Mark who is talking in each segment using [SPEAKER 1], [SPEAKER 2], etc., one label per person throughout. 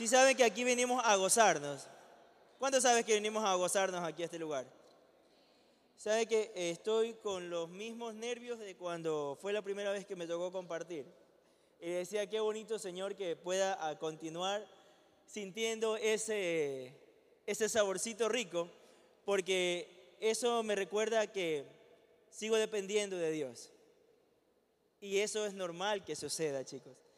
[SPEAKER 1] Si saben que aquí venimos a gozarnos. ¿Cuántos sabes que venimos a gozarnos aquí a este lugar? Sabe que estoy con los mismos nervios de cuando fue la primera vez que me tocó compartir. Y decía, qué bonito, Señor, que pueda continuar sintiendo ese, ese saborcito rico, porque eso me recuerda que sigo dependiendo de Dios. Y eso es normal que suceda, chicos.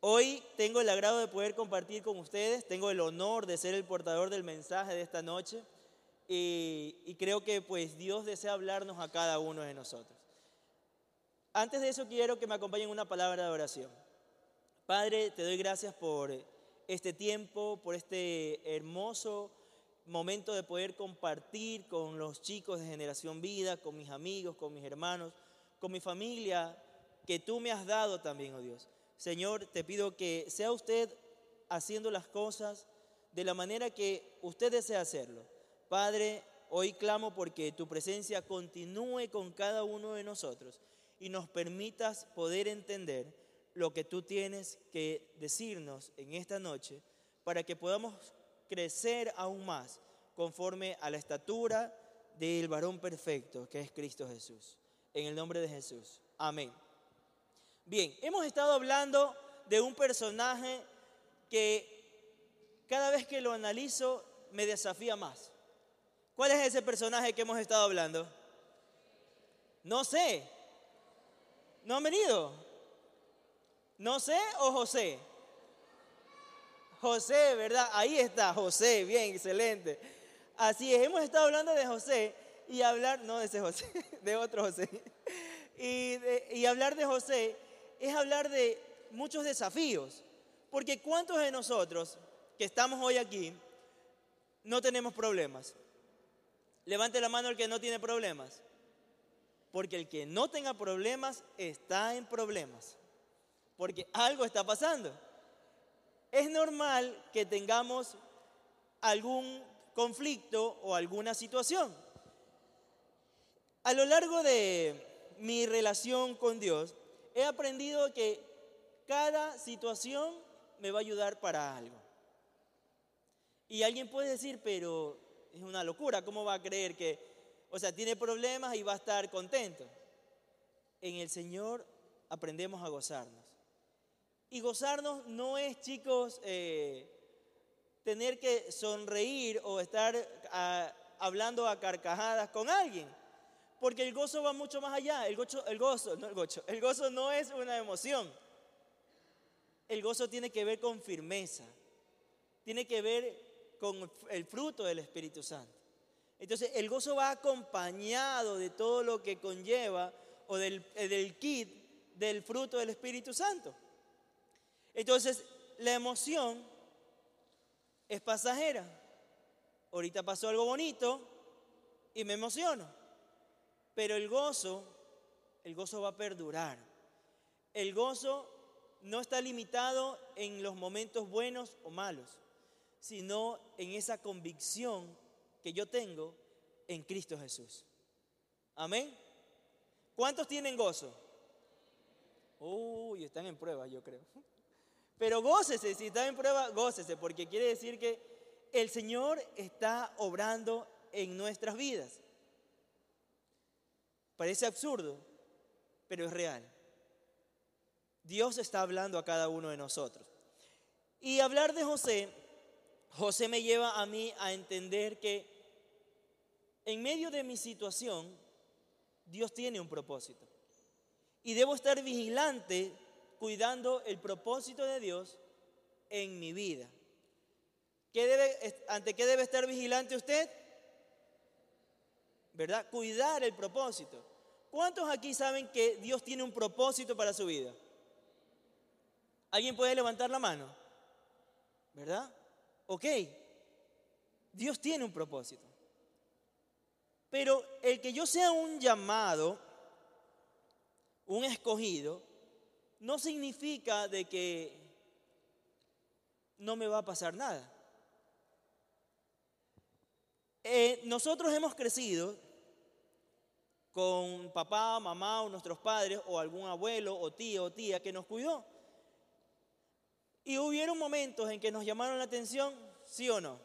[SPEAKER 1] Hoy tengo el agrado de poder compartir con ustedes, tengo el honor de ser el portador del mensaje de esta noche y, creo que pues Dios desea hablarnos a cada uno de nosotros. Antes de eso quiero que me acompañen una palabra de oración. Padre, te doy gracias por este tiempo, por este hermoso momento de poder compartir con los chicos de Generación Vida, con mis amigos, con mis hermanos, con mi familia, que tú me has dado también, oh Dios. Señor, te pido que sea usted haciendo las cosas de la manera que usted desea hacerlo. Padre, hoy clamo porque tu presencia continúe con cada uno de nosotros y nos permitas poder entender lo que tú tienes que decirnos en esta noche para que podamos crecer aún más conforme a la estatura del varón perfecto que es Cristo Jesús. En el nombre de Jesús. Amén. Bien, hemos estado hablando de un personaje que cada vez que lo analizo me desafía más. ¿Cuál es ese personaje que hemos estado hablando? No sé. ¿No han venido? ¿No sé o José? José, ¿verdad? Ahí está, José, bien, excelente. Así es, hemos estado hablando de José y hablar, no de ese José, de otro José. Y, y hablar de José es hablar de muchos desafíos. Porque ¿cuántos de nosotros que estamos hoy aquí no tenemos problemas? Levante la mano el que no tiene problemas. Porque el que no tenga problemas está en problemas. Porque algo está pasando. Es normal que tengamos algún conflicto o alguna situación. A lo largo de mi relación con Dios, he aprendido que cada situación me va a ayudar para algo. Y alguien puede decir, pero es una locura, ¿cómo va a creer que, o sea, tiene problemas y va a estar contento? En el Señor aprendemos a gozarnos. Y gozarnos no es, chicos, eh, tener que sonreír o estar ah, hablando a carcajadas con alguien. Porque el gozo va mucho más allá. El gozo, el gozo, no el gozo, el gozo no es una emoción. El gozo tiene que ver con firmeza. Tiene que ver con el fruto del Espíritu Santo. Entonces, el gozo va acompañado de todo lo que conlleva o del, eh, del kit del fruto del Espíritu Santo. Entonces, la emoción es pasajera. Ahorita pasó algo bonito y me emociono. Pero el gozo, el gozo va a perdurar. El gozo no está limitado en los momentos buenos o malos, sino en esa convicción que yo tengo en Cristo Jesús. Amén. ¿Cuántos tienen gozo? Uy, están en prueba, yo creo. Pero gócese, si están en prueba, gócese, porque quiere decir que el Señor está obrando en nuestras vidas. Parece absurdo, pero es real. Dios está hablando a cada uno de nosotros. Y hablar de José, José me lleva a mí a entender que en medio de mi situación, Dios tiene un propósito. Y debo estar vigilante cuidando el propósito de Dios en mi vida. ¿Qué debe, ¿Ante qué debe estar vigilante usted? ¿verdad? Cuidar el propósito. ¿Cuántos aquí saben que Dios tiene un propósito para su vida? ¿Alguien puede levantar la mano? ¿Verdad? Ok. Dios tiene un propósito. Pero el que yo sea un llamado, un escogido, no significa de que no me va a pasar nada. Eh, nosotros hemos crecido con papá, mamá o nuestros padres o algún abuelo o tío o tía que nos cuidó. Y hubieron momentos en que nos llamaron la atención, sí o no.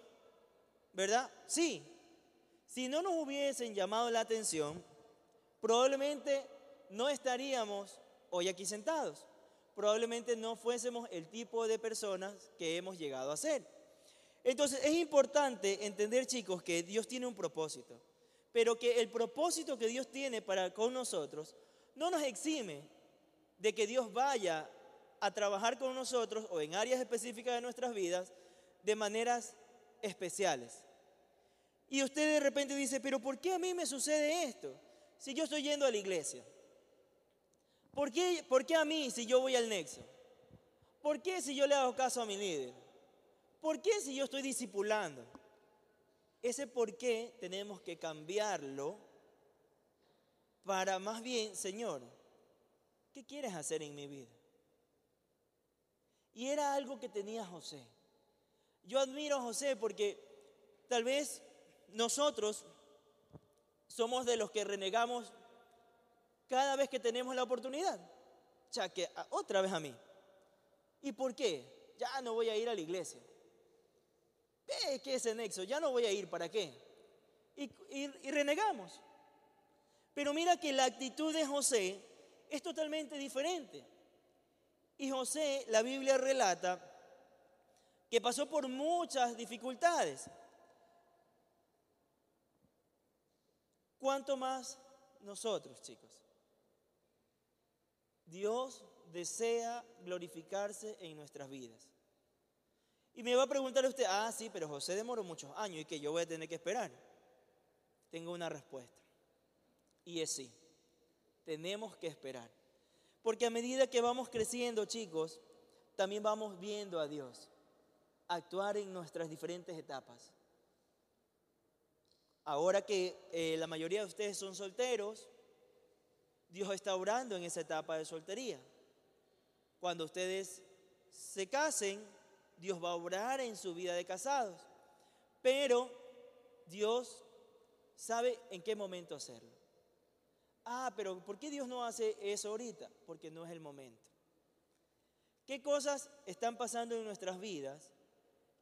[SPEAKER 1] ¿Verdad? Sí. Si no nos hubiesen llamado la atención, probablemente no estaríamos hoy aquí sentados. Probablemente no fuésemos el tipo de personas que hemos llegado a ser. Entonces es importante entender, chicos, que Dios tiene un propósito, pero que el propósito que Dios tiene para con nosotros no nos exime de que Dios vaya a trabajar con nosotros o en áreas específicas de nuestras vidas de maneras especiales. Y usted de repente dice, pero ¿por qué a mí me sucede esto? Si yo estoy yendo a la iglesia. ¿Por qué, ¿Por qué a mí si yo voy al nexo? ¿Por qué si yo le hago caso a mi líder? ¿Por qué si yo estoy discipulando? Ese por qué tenemos que cambiarlo para más bien, Señor, ¿qué quieres hacer en mi vida? Y era algo que tenía José. Yo admiro a José porque tal vez nosotros somos de los que renegamos cada vez que tenemos la oportunidad. O sea, que otra vez a mí. ¿Y por qué? Ya no voy a ir a la iglesia. ¿Qué es ese nexo? Ya no voy a ir, ¿para qué? Y, y renegamos. Pero mira que la actitud de José es totalmente diferente. Y José, la Biblia relata que pasó por muchas dificultades. ¿Cuánto más nosotros, chicos? Dios desea glorificarse en nuestras vidas. Y me va a preguntar usted, ah, sí, pero José demoró muchos años y que yo voy a tener que esperar. Tengo una respuesta. Y es sí, tenemos que esperar. Porque a medida que vamos creciendo, chicos, también vamos viendo a Dios actuar en nuestras diferentes etapas. Ahora que eh, la mayoría de ustedes son solteros, Dios está orando en esa etapa de soltería. Cuando ustedes se casen, Dios va a obrar en su vida de casados. Pero Dios sabe en qué momento hacerlo. Ah, pero ¿por qué Dios no hace eso ahorita? Porque no es el momento. ¿Qué cosas están pasando en nuestras vidas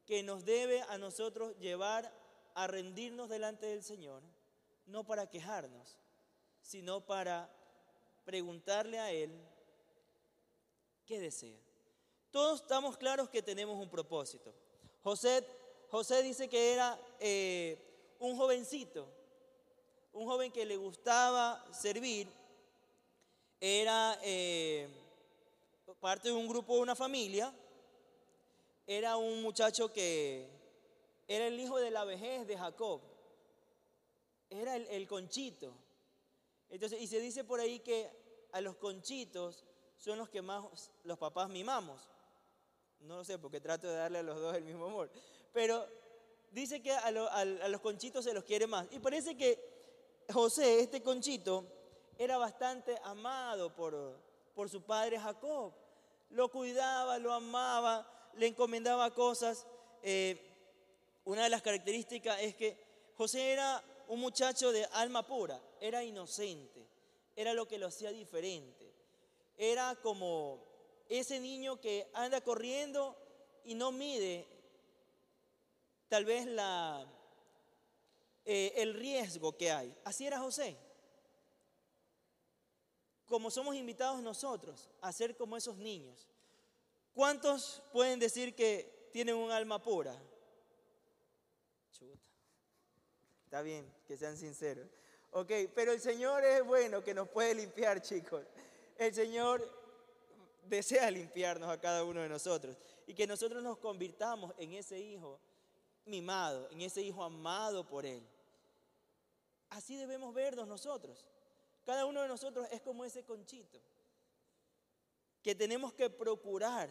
[SPEAKER 1] que nos debe a nosotros llevar a rendirnos delante del Señor? No para quejarnos, sino para preguntarle a Él qué desea. Todos estamos claros que tenemos un propósito. José, dice que era eh, un jovencito, un joven que le gustaba servir, era eh, parte de un grupo, de una familia, era un muchacho que era el hijo de la vejez de Jacob, era el, el conchito. Entonces, y se dice por ahí que a los conchitos son los que más los papás mimamos. No lo sé, porque trato de darle a los dos el mismo amor. Pero dice que a, los conchitos se los quiere más. Y parece que José, este conchito, era bastante amado por, por su padre Jacob. Lo cuidaba, lo amaba, le encomendaba cosas. Eh, una de las características es que José era un muchacho de alma pura, era inocente, era lo que lo hacía diferente. Era como ese niño que anda corriendo y no mide tal vez la, eh, el riesgo que hay. Así era José. Como somos invitados nosotros a ser como esos niños. ¿Cuántos pueden decir que tienen un alma pura? Chuta. Está bien, que sean sinceros. Ok, pero el Señor es bueno que nos puede limpiar, chicos. El Señor desea limpiarnos a cada uno de nosotros y que nosotros nos convirtamos en ese hijo mimado, en ese hijo amado por Él. Así debemos vernos nosotros. Cada uno de nosotros es como ese conchito que tenemos que procurar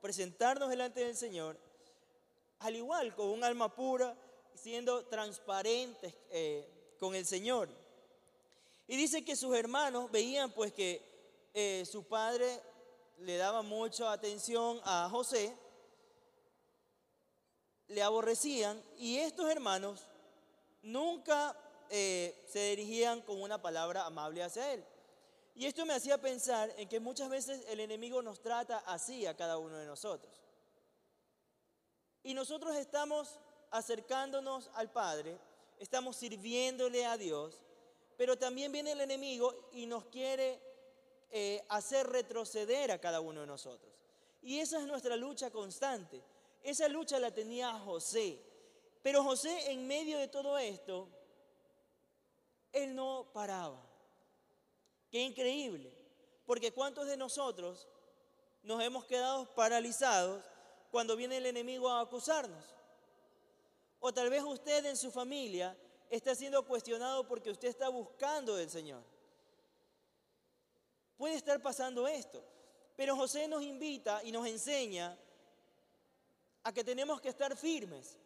[SPEAKER 1] presentarnos delante del Señor, al igual con un alma pura, siendo transparentes eh, con el Señor. Y dice que sus hermanos veían pues que eh, su padre le daba mucha atención a José, le aborrecían y estos hermanos nunca eh, se dirigían con una palabra amable hacia él. Y esto me hacía pensar en que muchas veces el enemigo nos trata así a cada uno de nosotros. Y nosotros estamos acercándonos al Padre, estamos sirviéndole a Dios, pero también viene el enemigo y nos quiere eh, hacer retroceder a cada uno de nosotros. Y esa es nuestra lucha constante. Esa lucha la tenía José. Pero José en medio de todo esto, él no paraba. Qué increíble. Porque ¿cuántos de nosotros nos hemos quedado paralizados cuando viene el enemigo a acusarnos? O tal vez usted en su familia está siendo cuestionado porque usted está buscando del Señor. Puede estar pasando esto. Pero José nos invita y nos enseña a que tenemos que estar firmes.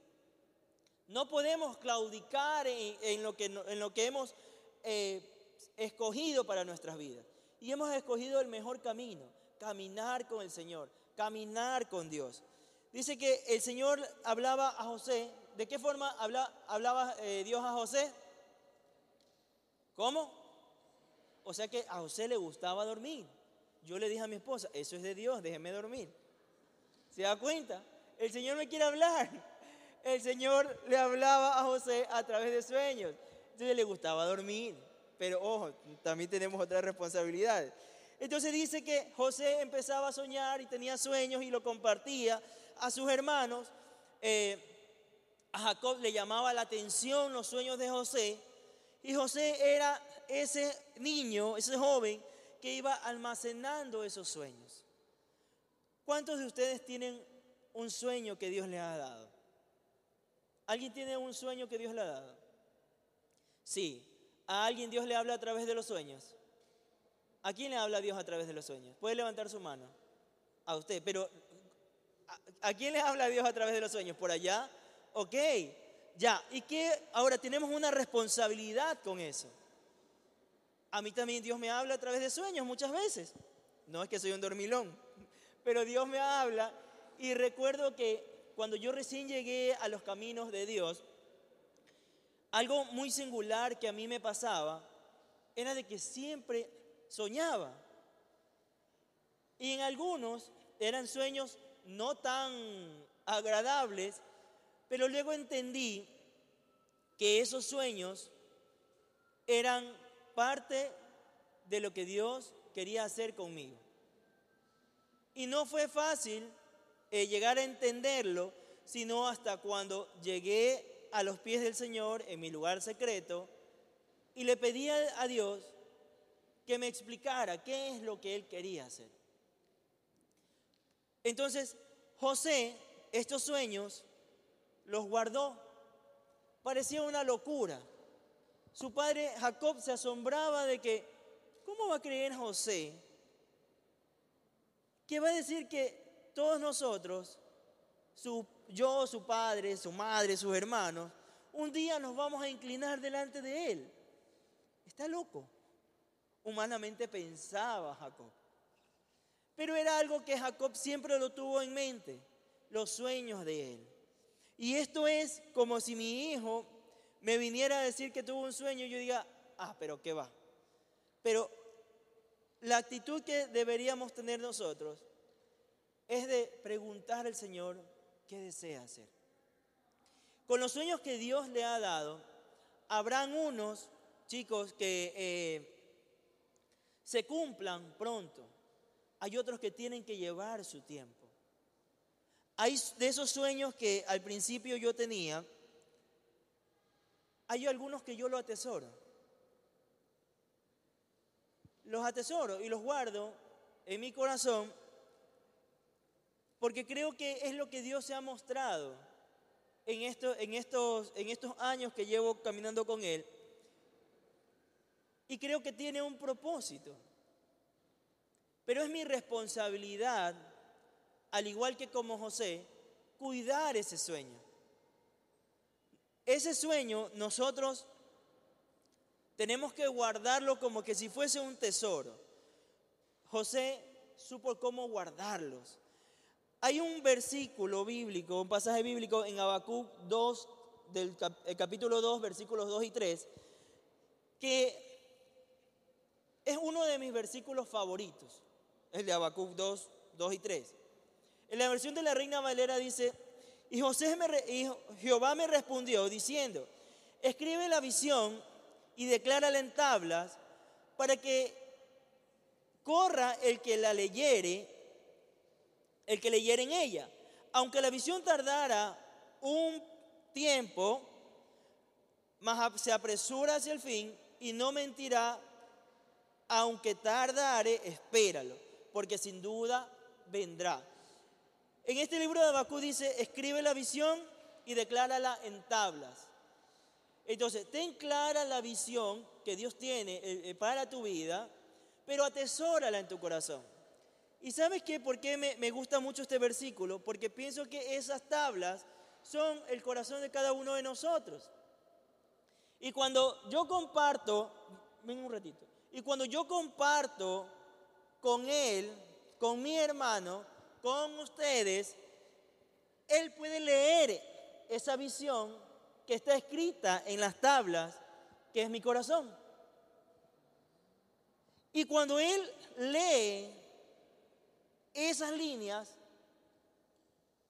[SPEAKER 1] No podemos claudicar en, lo, que, hemos eh, escogido para nuestras vidas. Y hemos escogido el mejor camino, caminar con el Señor, caminar con Dios. Dice que el Señor hablaba a José. ¿De qué forma hablaba eh, Dios a José? ¿Cómo? O sea que a José le gustaba dormir. Yo le dije a mi esposa, eso es de Dios, déjeme dormir. ¿Se da cuenta? El Señor me quiere hablar. El Señor le hablaba a José a través de sueños. Entonces le gustaba dormir. Pero ojo, también tenemos otras responsabilidades. Entonces dice que José empezaba a soñar y tenía sueños y lo compartía a sus hermanos. Eh, a Jacob le llamaba la atención los sueños de José. Y José era ese niño, ese joven que iba almacenando esos sueños. ¿Cuántos de ustedes tienen un sueño que Dios les ha dado? ¿Alguien tiene un sueño que Dios le ha dado? Sí. ¿A alguien Dios le habla a través de los sueños? ¿A quién le habla Dios a través de los sueños? Puede levantar su mano. A usted. Pero, ¿a, quién le habla Dios a través de los sueños? ¿Por allá? Ok. Ya. ¿Y qué? Ahora tenemos una responsabilidad con eso. A mí también Dios me habla a través de sueños muchas veces. No es que soy un dormilón, pero Dios me habla y recuerdo que cuando yo recién llegué a los caminos de Dios, algo muy singular que a mí me pasaba era de que siempre soñaba. Y en algunos eran sueños no tan agradables, pero luego entendí que esos sueños eran parte de lo que Dios quería hacer conmigo. Y no fue fácil eh, llegar a entenderlo, sino hasta cuando llegué a los pies del Señor en mi lugar secreto y le pedí a Dios que me explicara qué es lo que Él quería hacer. Entonces, José, estos sueños, los guardó. Parecía una locura. Su padre Jacob se asombraba de que, ¿cómo va a creer José? Que va a decir que todos nosotros, su, yo, su padre, su madre, sus hermanos, un día nos vamos a inclinar delante de él. Está loco. Humanamente pensaba Jacob. Pero era algo que Jacob siempre lo tuvo en mente, los sueños de él. Y esto es como si mi hijo me viniera a decir que tuvo un sueño y yo diga, ah, pero ¿qué va? Pero la actitud que deberíamos tener nosotros es de preguntar al Señor qué desea hacer. Con los sueños que Dios le ha dado, habrán unos, chicos, que eh, se cumplan pronto. Hay otros que tienen que llevar su tiempo. Hay de esos sueños que al principio yo tenía, hay algunos que yo lo atesoro. Los atesoro y los guardo en mi corazón porque creo que es lo que Dios se ha mostrado en, en estos años que llevo caminando con Él. Y creo que tiene un propósito. Pero es mi responsabilidad, al igual que como José, cuidar ese sueño. Ese sueño nosotros tenemos que guardarlo como que si fuese un tesoro. José supo cómo guardarlos. Hay un versículo bíblico, un pasaje bíblico en Habacuc 2, del capítulo 2, versículos 2 y 3, que es uno de mis versículos favoritos, el de Habacuc 2, 2 y 3. En la versión de la Reina Valera dice, Y, José me, Jehová me respondió diciendo, escribe la visión y declárala en tablas para que corra el que la leyere, el que leyere en ella. Aunque la visión tardara un tiempo, mas se apresura hacia el fin y no mentirá, aunque tardare, espéralo, porque sin duda vendrá. En este libro de Abacú dice, escribe la visión y declárala en tablas. Entonces, ten clara la visión que Dios tiene eh, eh, para tu vida, pero atesórala en tu corazón. ¿Y sabes qué? ¿Por qué me, me gusta mucho este versículo? Porque pienso que esas tablas son el corazón de cada uno de nosotros. Y cuando yo comparto, ven un ratito, y cuando yo comparto con él, con mi hermano, con ustedes, él puede leer esa visión que está escrita en las tablas, que es mi corazón. Y cuando él lee esas líneas,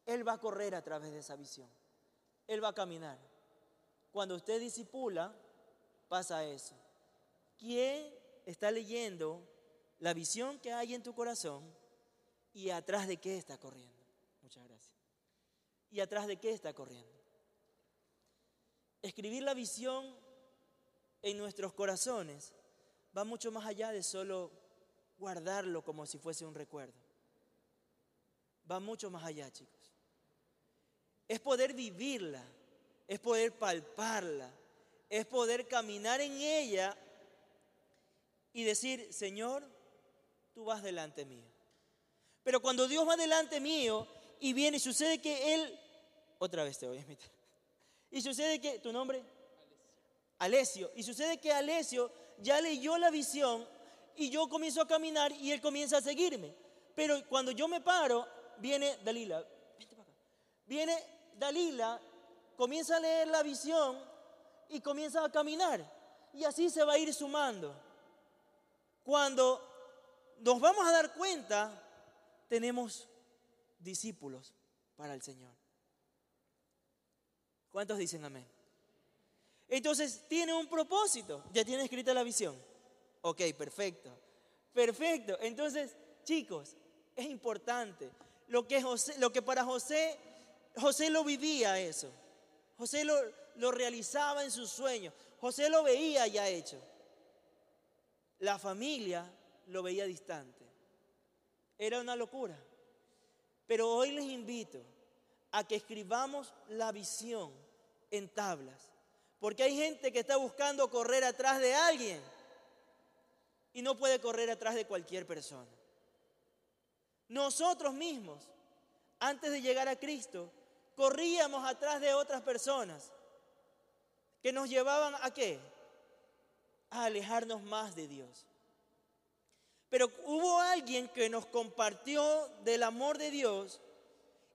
[SPEAKER 1] él va a correr a través de esa visión. Él va a caminar. Cuando usted disipula, pasa eso. ¿Quién está leyendo la visión que hay en tu corazón y atrás de qué está corriendo? Muchas gracias. ¿Y atrás de qué está corriendo? Escribir la visión en nuestros corazones va mucho más allá de solo guardarlo como si fuese un recuerdo. Va mucho más allá, chicos. Es poder vivirla es poder palparla, es poder caminar en ella y decir, Señor, tú vas delante mío. Pero cuando Dios va delante mío y viene sucede que Él, otra vez te voy a invitar, y sucede que, ¿tu nombre? Alesio. Y sucede que Alesio ya leyó la visión y yo comienzo a caminar y él comienza a seguirme. Pero cuando yo me paro, viene Dalila. Viene Dalila comienza a leer la visión y comienza a caminar. Y así se va a ir sumando. Cuando nos vamos a dar cuenta, tenemos discípulos para el Señor. ¿Cuántos dicen amén? Entonces tiene un propósito. Ya tiene escrita la visión. Ok, perfecto. Perfecto. Entonces, chicos, es importante. Lo que, José, lo que para José, José lo vivía eso. José lo, realizaba en sus sueños. José lo veía ya hecho. La familia lo veía distante. Era una locura. Pero hoy les invito a que escribamos la visión en tablas. Porque hay gente que está buscando correr atrás de alguien y no puede correr atrás de cualquier persona. Nosotros mismos, antes de llegar a Cristo, corríamos atrás de otras personas que nos llevaban a qué? A alejarnos más de Dios. Pero hubo alguien que nos compartió del amor de Dios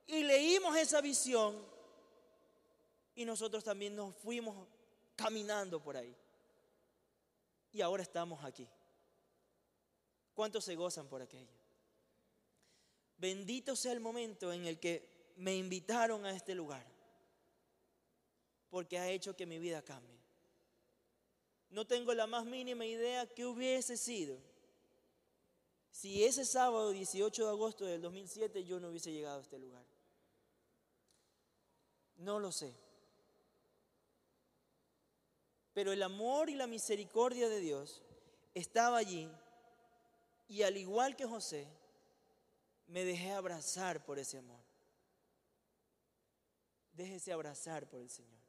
[SPEAKER 1] y leímos esa visión y nosotros también nos fuimos caminando por ahí. Y ahora estamos aquí. ¿Cuántos se gozan por aquello? Bendito sea el momento en el que me invitaron a este lugar porque ha hecho que mi vida cambie. No tengo la más mínima idea qué hubiese sido si ese sábado 18 de agosto del 2007 yo no hubiese llegado a este lugar. No lo sé. Pero el amor y la misericordia de Dios estaba allí y al igual que José, me dejé abrazar por ese amor. Déjese abrazar por el Señor.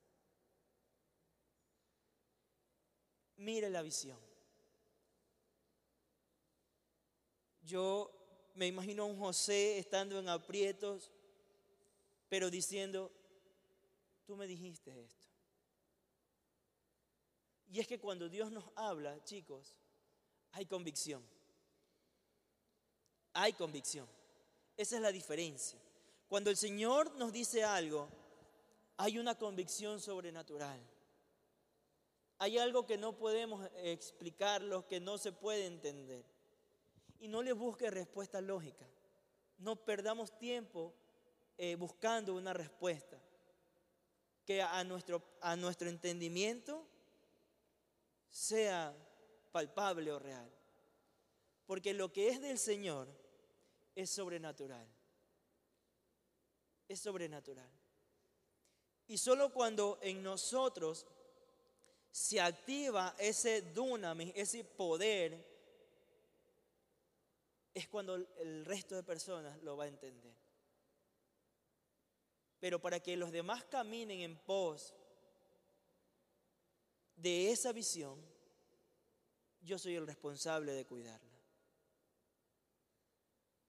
[SPEAKER 1] Mire la visión. Yo me imagino a un José estando en aprietos, pero diciendo, tú me dijiste esto. Y es que cuando Dios nos habla, chicos, hay convicción. Hay convicción. Esa es la diferencia. Cuando el Señor nos dice algo, hay una convicción sobrenatural. Hay algo que no podemos explicarlo, que no se puede entender. Y no le busque respuesta lógica. No perdamos tiempo eh, buscando una respuesta que a nuestro, a nuestro entendimiento sea palpable o real. Porque lo que es del Señor es sobrenatural. Es sobrenatural. Y solo cuando en nosotros se activa ese dunamis, ese poder, es cuando el resto de personas lo va a entender. Pero para que los demás caminen en pos de esa visión, yo soy el responsable de cuidarla.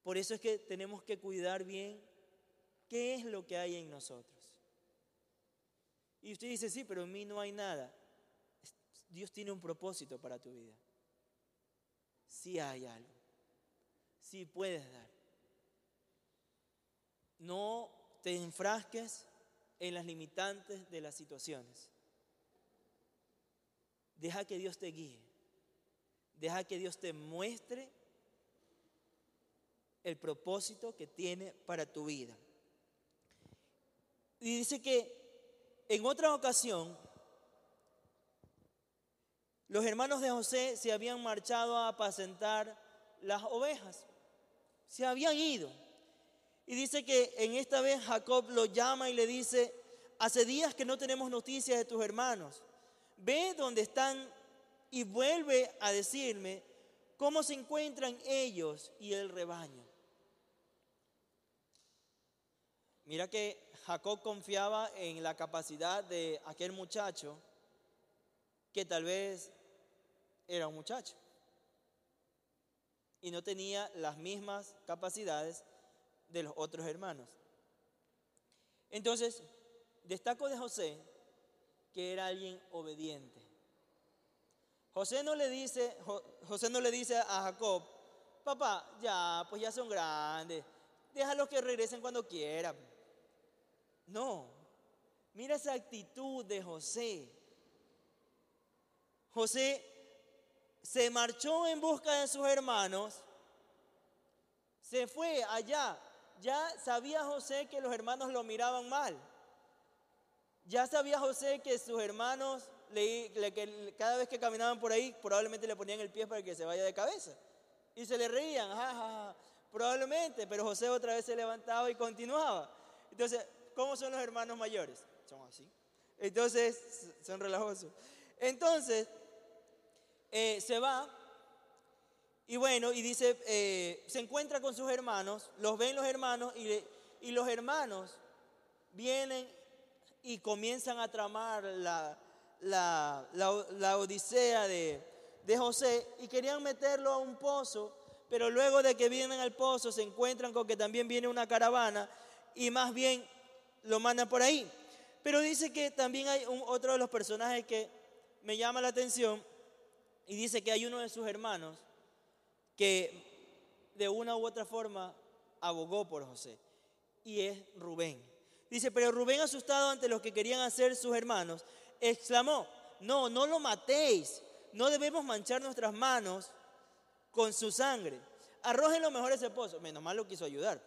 [SPEAKER 1] Por eso es que tenemos que cuidar bien qué es lo que hay en nosotros. Y usted dice, sí, pero en mí no hay nada. Dios tiene un propósito para tu vida. Sí hay algo. Sí puedes dar. No te enfrasques en las limitantes de las situaciones. Deja que Dios te guíe. Deja que Dios te muestre el propósito que tiene para tu vida. Y dice que en otra ocasión los hermanos de José se habían marchado a apacentar las ovejas. Se habían ido. Y dice que en esta vez Jacob lo llama y le dice, hace días que no tenemos noticias de tus hermanos. Ve dónde están y vuelve a decirme cómo se encuentran ellos y el rebaño. Mira que Jacob confiaba en la capacidad de aquel muchacho que tal vez era un muchacho y no tenía las mismas capacidades de los otros hermanos. Entonces, destaco de José que era alguien obediente. José no le dice, José no le dice a Jacob, papá, ya, pues ya son grandes, déjalos que regresen cuando quieran. No, mira esa actitud de José. José se marchó en busca de sus hermanos, se fue allá. Ya sabía José que los hermanos lo miraban mal. Ya sabía José que sus hermanos, que cada vez que caminaban por ahí, probablemente le ponían el pie para que se vaya de cabeza. Y se le reían, probablemente, pero José otra vez se levantaba y continuaba. Entonces, ¿cómo son los hermanos mayores? Son así. Entonces, son relajosos. Entonces, eh, se va y bueno, y dice, eh, se encuentra con sus hermanos, los ven los hermanos y, y los hermanos vienen y comienzan a tramar la, la, la, odisea de, de José y querían meterlo a un pozo, pero luego de que vienen al pozo se encuentran con que también viene una caravana y más bien lo mandan por ahí. Pero dice que también hay otro de los personajes que me llama la atención y dice que hay uno de sus hermanos que de una u otra forma abogó por José. Y es Rubén. Dice, pero Rubén asustado ante lo que querían hacer sus hermanos, exclamó, no, no lo matéis. No debemos manchar nuestras manos con su sangre. Arrojen lo mejor ese pozo. Menos mal lo quiso ayudar.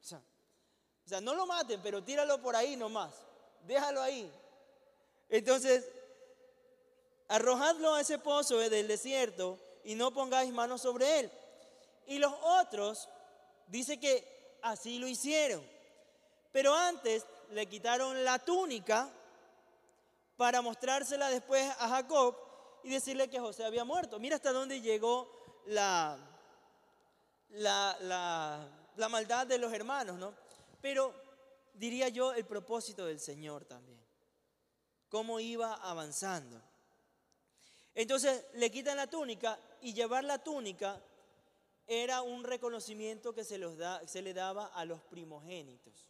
[SPEAKER 1] O sea, o sea, no lo maten, pero tíralo por ahí nomás. Déjalo ahí. Entonces, arrojadlo a ese pozo del desierto y no pongáis manos sobre él. Y los otros, dice que así lo hicieron. Pero antes le quitaron la túnica para mostrársela después a Jacob y decirle que José había muerto. Mira hasta dónde llegó la, la, la, maldad de los hermanos, ¿no? Pero diría yo el propósito del Señor también. Cómo iba avanzando. Entonces le quitan la túnica y llevar la túnica era un reconocimiento que se, da, se le daba a los primogénitos.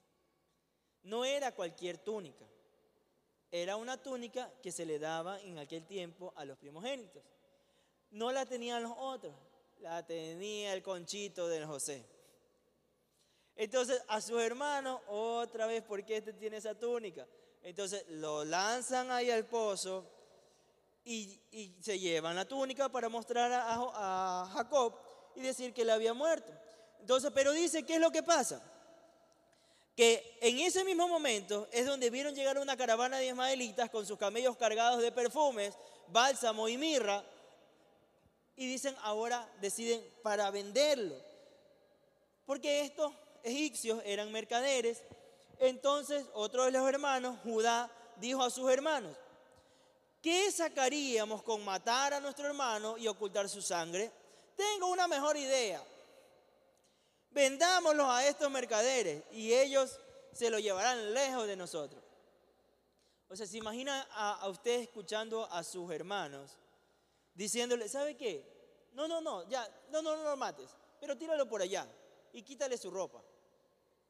[SPEAKER 1] No era cualquier túnica, era una túnica que se le daba en aquel tiempo a los primogénitos. No la tenían los otros, la tenía el conchito de José. Entonces a su hermano, otra vez, ¿por qué este tiene esa túnica? Entonces lo lanzan ahí al pozo y, se llevan la túnica para mostrar a, Jacob y decir que él había muerto. Entonces, pero dice, ¿qué es lo que pasa? que en ese mismo momento es donde vieron llegar una caravana de ismaelitas con sus camellos cargados de perfumes, bálsamo y mirra, y dicen ahora deciden para venderlo. Porque estos egipcios eran mercaderes. Entonces otro de los hermanos, Judá, dijo a sus hermanos, ¿qué sacaríamos con matar a nuestro hermano y ocultar su sangre? Tengo una mejor idea. Vendámoslos a estos mercaderes y ellos se lo llevarán lejos de nosotros. O sea, se imagina a, usted escuchando a sus hermanos diciéndole, ¿sabe qué? No, no, no, ya, no, no, no lo mates, pero tíralo por allá y quítale su ropa.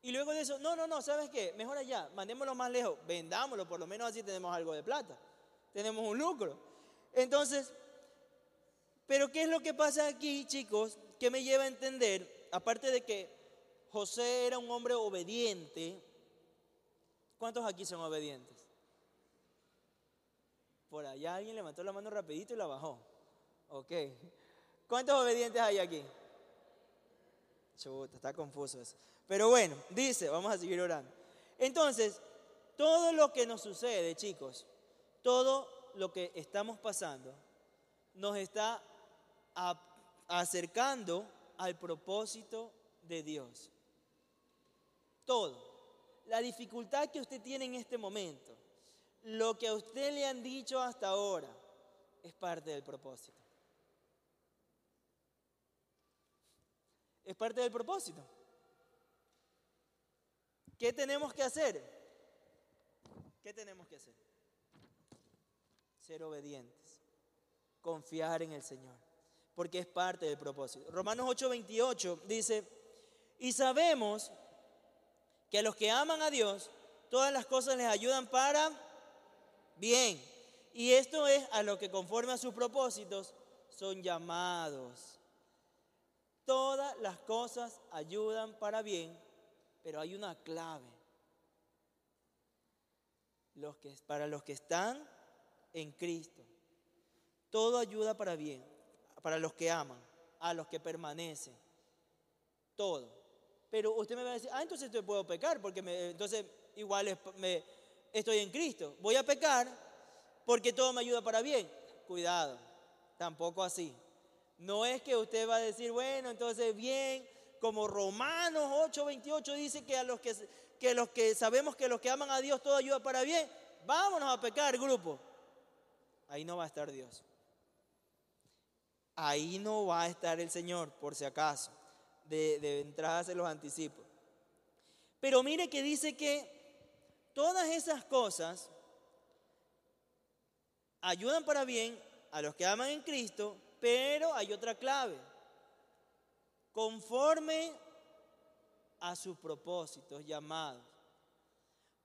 [SPEAKER 1] Y luego de eso, no, no, no, ¿sabes qué? Mejor allá, mandémoslo más lejos, vendámoslo, por lo menos así tenemos algo de plata, tenemos un lucro. Entonces, pero ¿qué es lo que pasa aquí, chicos? Que me lleva a entender, aparte de que José era un hombre obediente, ¿cuántos aquí son obedientes? Por allá alguien levantó la mano rapidito y la bajó. Ok. ¿Cuántos obedientes hay aquí? Chuta, está confuso eso. Pero bueno, dice, vamos a seguir orando. Entonces, todo lo que nos sucede, chicos, todo lo que estamos pasando, nos está acercando al propósito de Dios. Todo. La dificultad que usted tiene en este momento, lo que a usted le han dicho hasta ahora, es parte del propósito. Es parte del propósito. ¿Qué tenemos que hacer? ¿Qué tenemos que hacer? Ser obedientes, confiar en el Señor, porque es parte del propósito. Romanos 8:28 dice, y sabemos que a los que aman a Dios, todas las cosas les ayudan para bien. Y esto es a los que conforme a sus propósitos son llamados. Todas las cosas ayudan para bien, pero hay una clave. Los que, para los que están en Cristo, todo ayuda para bien, para los que aman, a los que permanecen, todo. Pero usted me va a decir, ah, entonces yo puedo pecar, porque entonces igual me, estoy en Cristo. Voy a pecar porque todo me ayuda para bien. Cuidado, tampoco así. No es que usted va a decir, bueno, entonces bien, como Romanos 8:28 dice que a los que, que los que sabemos que los que aman a Dios todo ayuda para bien, vámonos a pecar, grupo. Ahí no va a estar Dios. Ahí no va a estar el Señor, por si acaso. De, de entrada se los anticipo. Pero mire que dice que todas esas cosas ayudan para bien a los que aman en Cristo, pero hay otra clave. Conforme a sus propósitos llamados.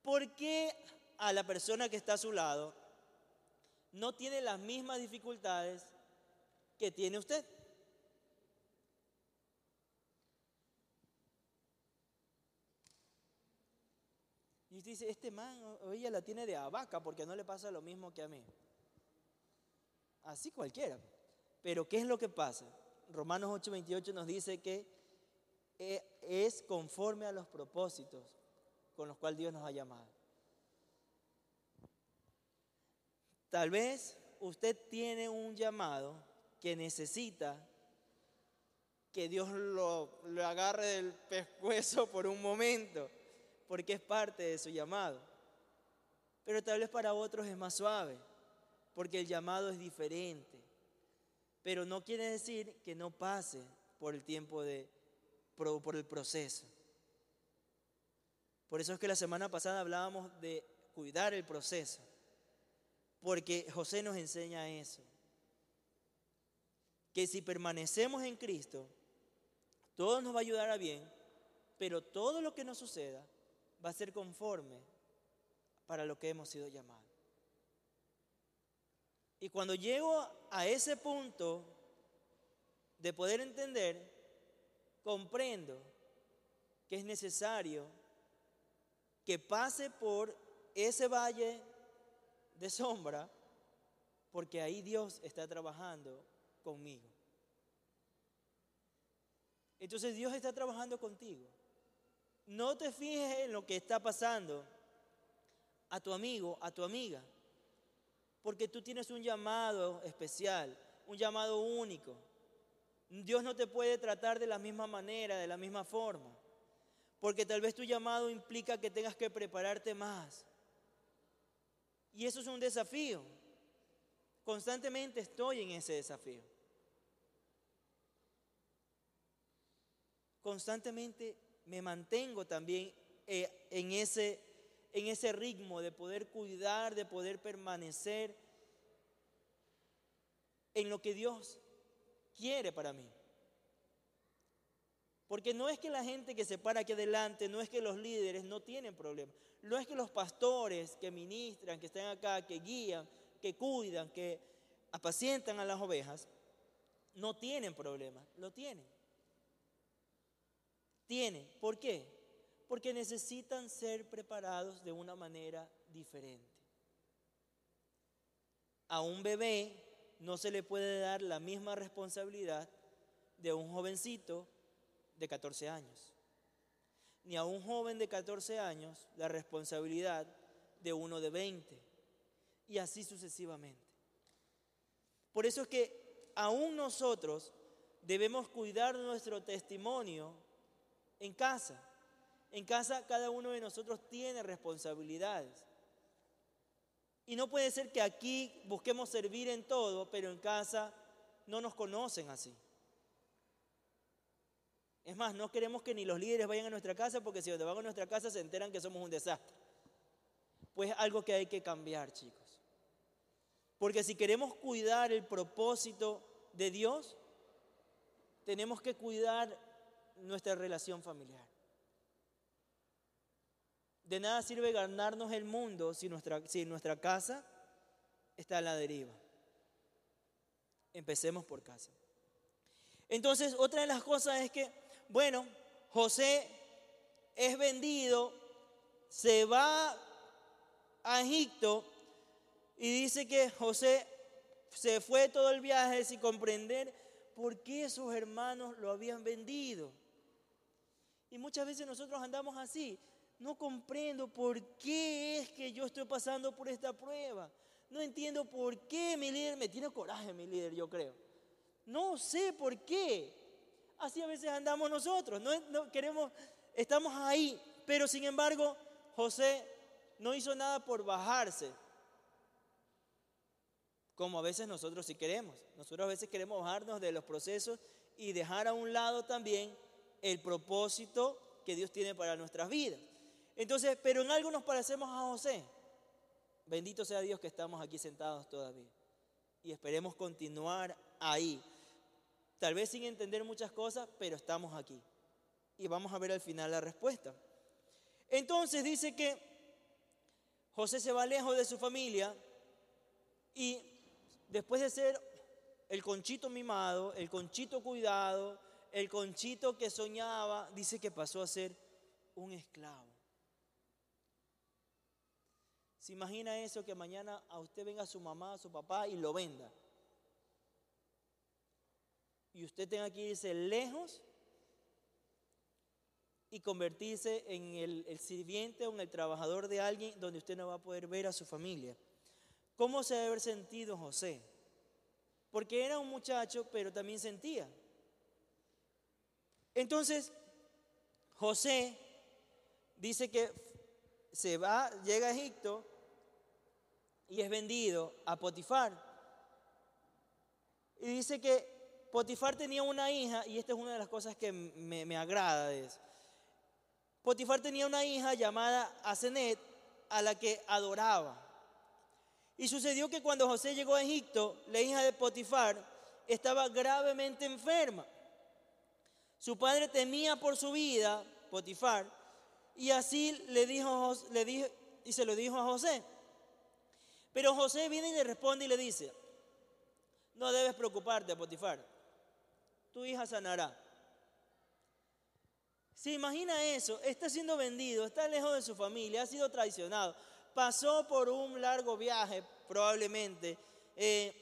[SPEAKER 1] ¿Por qué a la persona que está a su lado no tiene las mismas dificultades que tiene usted? Y usted dice, este man o ella la tiene de abaca porque no le pasa lo mismo que a mí. Así cualquiera. Pero ¿qué es lo que pasa? Romanos 8:28 nos dice que eh, es conforme a los propósitos con los cuales Dios nos ha llamado. Tal vez usted tiene un llamado que necesita que Dios lo, agarre del pescuezo por un momento, porque es parte de su llamado. Pero tal vez para otros es más suave, porque el llamado es diferente. Pero no quiere decir que no pase por el tiempo de, por el proceso. Por eso es que la semana pasada hablábamos de cuidar el proceso, porque José nos enseña eso, que si permanecemos en Cristo, todo nos va a ayudar a bien, pero todo lo que nos suceda va a ser conforme para lo que hemos sido llamados. Y cuando llego a ese punto de poder entender, comprendo que es necesario que pase por ese valle de sombra, porque ahí Dios está trabajando conmigo. Entonces Dios está trabajando contigo. no te fijes en lo que está pasando a tu amigo, a tu amiga, porque tú tienes un llamado especial, un llamado único. Dios no te puede tratar de la misma manera, de la misma forma, porque tal vez tu llamado implica que tengas que prepararte más. Y eso es un desafío. Constantemente estoy en ese desafío. Constantemente me mantengo también eh, en ese, en ese ritmo de poder cuidar, de poder permanecer en lo que Dios quiere para mí. Porque no es que la gente que se para aquí adelante, no es que los líderes no tienen problemas, no es que los pastores que ministran, que están acá, que guían, que cuidan, que apacientan a las ovejas, no tienen problemas, lo tienen. Tienen. ¿Por qué? Porque necesitan ser preparados de una manera diferente. A un bebé no se le puede dar la misma responsabilidad de un jovencito de 14 años, ni a un joven de 14 años la responsabilidad de uno de 20, y así sucesivamente. Por eso es que aún nosotros debemos cuidar nuestro testimonio en casa. En casa cada uno de nosotros tiene responsabilidades. Y no puede ser que aquí busquemos servir en todo, pero en casa no nos conocen así. Es más, no queremos que ni los líderes vayan a nuestra casa porque si van a nuestra casa se enteran que somos un desastre. Pues algo que hay que cambiar, chicos. Porque si queremos cuidar el propósito de Dios, tenemos que cuidar nuestra relación familiar. De nada sirve ganarnos el mundo si nuestra, si nuestra casa está a la deriva. Empecemos por casa. Entonces, otra de las cosas es que, bueno, José es vendido, se va a Egipto y dice que José se fue todo el viaje sin comprender por qué sus hermanos lo habían vendido. Y muchas veces nosotros andamos así. No comprendo por qué es que yo estoy pasando por esta prueba. No entiendo por qué mi líder me tiene coraje, mi líder, yo creo. No sé por qué. Así a veces andamos nosotros. No, queremos, estamos ahí. Pero sin embargo, José no hizo nada por bajarse como a veces nosotros sí queremos. Nosotros a veces queremos bajarnos de los procesos y dejar a un lado también el propósito que Dios tiene para nuestras vidas. Entonces, pero en algo nos parecemos a José. Bendito sea Dios que estamos aquí sentados todavía. Y esperemos continuar ahí. Tal vez sin entender muchas cosas, pero estamos aquí. Y vamos a ver al final la respuesta. Entonces dice que José se va lejos de su familia y después de ser el conchito mimado, el conchito cuidado, el conchito que soñaba, dice que pasó a ser un esclavo. ¿Se imagina eso que mañana a usted venga su mamá, su papá y lo venda? Y usted tenga que irse lejos y convertirse en el, sirviente o en el trabajador de alguien donde usted no va a poder ver a su familia. ¿Cómo se debe haber sentido José? Porque era un muchacho, pero también sentía. Entonces, José dice que se va, llega a Egipto y es vendido a Potifar. Y dice que Potifar tenía una hija, y esta es una de las cosas que me, agrada. Potifar tenía una hija llamada Asenet, a la que adoraba. Y sucedió que cuando José llegó a Egipto, la hija de Potifar estaba gravemente enferma. Su padre temía por su vida, Potifar, y así le dijo, le dijo, y se lo dijo a José. Pero José viene y le responde y le dice, no debes preocuparte, Potifar, tu hija sanará. Se imagina eso, está siendo vendido, está lejos de su familia, ha sido traicionado pasó por un largo viaje, probablemente. Eh,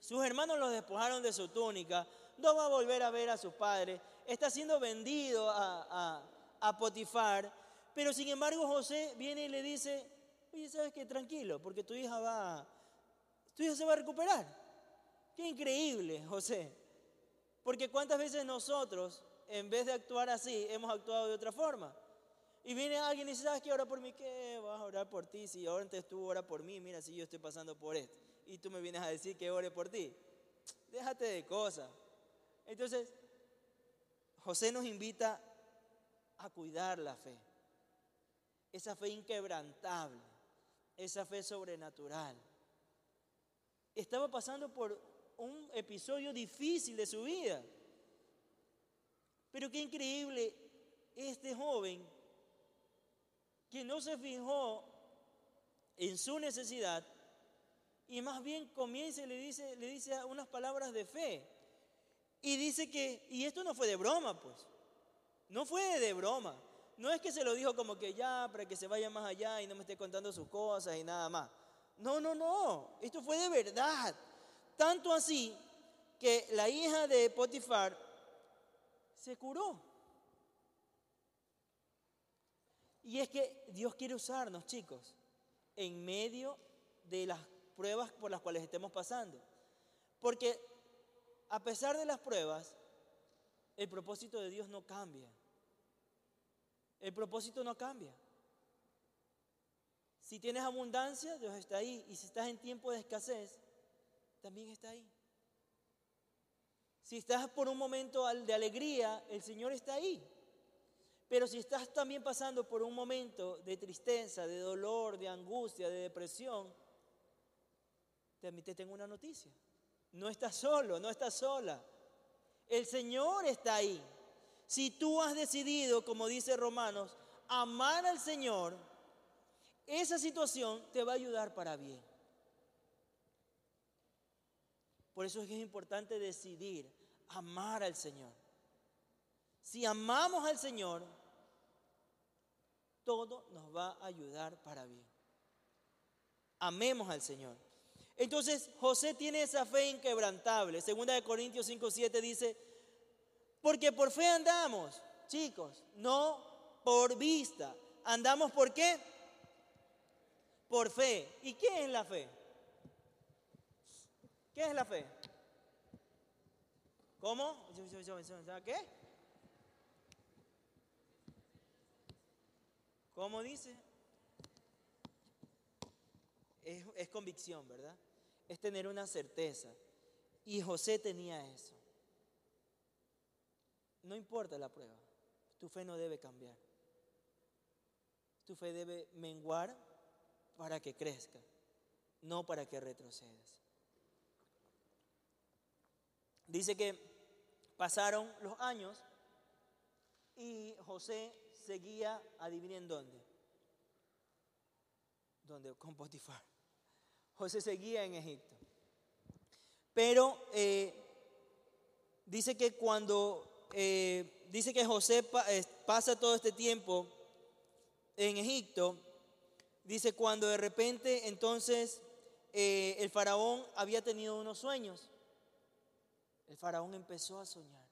[SPEAKER 1] sus hermanos los despojaron de su túnica, no va a volver a ver a sus padres, está siendo vendido a, a Potifar, pero sin embargo José viene y le dice, oye, ¿sabes qué? Tranquilo, porque tu hija va, tu hija se va a recuperar. Qué increíble, José. Porque cuántas veces nosotros, en vez de actuar así, hemos actuado de otra forma. Y viene alguien y dice, ¿sabes qué? Ora por mí, ¿qué? Vas a orar por ti. Si ahora antes tú ora por mí, mira si yo estoy pasando por esto. Y tú me vienes a decir que ore por ti. Déjate de cosas. Entonces, José nos invita a cuidar la fe. Esa fe inquebrantable, esa fe sobrenatural. Estaba pasando por un episodio difícil de su vida. Pero qué increíble este joven que no se fijó en su necesidad y más bien comienza y le dice, le dice unas palabras de fe. Y dice que, y esto no fue de broma, pues, no fue de broma. No es que se lo dijo como que ya, para que se vaya más allá y no me esté contando sus cosas y nada más. No, no, no, esto fue de verdad. Tanto así que la hija de Potifar se curó. Y es que Dios quiere usarnos, chicos, en medio de las pruebas por las cuales estemos pasando. Porque a pesar de las pruebas, el propósito de Dios no cambia. El propósito no cambia. Si tienes abundancia, Dios está ahí. Y si estás en tiempo de escasez, también está ahí. Si estás por un momento de alegría, el Señor está ahí. Pero si estás también pasando por un momento de tristeza, de dolor, de angustia, de depresión, también te tengo una noticia. No estás solo, no estás sola. El Señor está ahí. Si tú has decidido, como dice Romanos, amar al Señor, esa situación te va a ayudar para bien. Por eso es que es importante decidir amar al Señor. Si amamos al Señor, todo nos va a ayudar para bien. Amemos al Señor. Entonces José tiene esa fe inquebrantable. Segunda de Corintios 5, 7 dice, porque por fe andamos, chicos, no por vista. ¿Andamos por qué? Por fe. ¿Y qué es la fe? ¿Qué es la fe? ¿Cómo? ¿Qué? ¿Cómo dice? Es, es, convicción, ¿verdad? Es tener una certeza. Y José tenía eso. No importa la prueba, tu fe no debe cambiar. Tu fe debe menguar para que crezca, no para que retrocedas. Dice que pasaron los años y José seguía, adivinen dónde. ¿Dónde? Con Potifar. José seguía en Egipto. Pero eh, dice que cuando, eh, dice que José eh, pasa todo este tiempo en Egipto, dice cuando de repente entonces el faraón había tenido unos sueños el faraón empezó a soñar.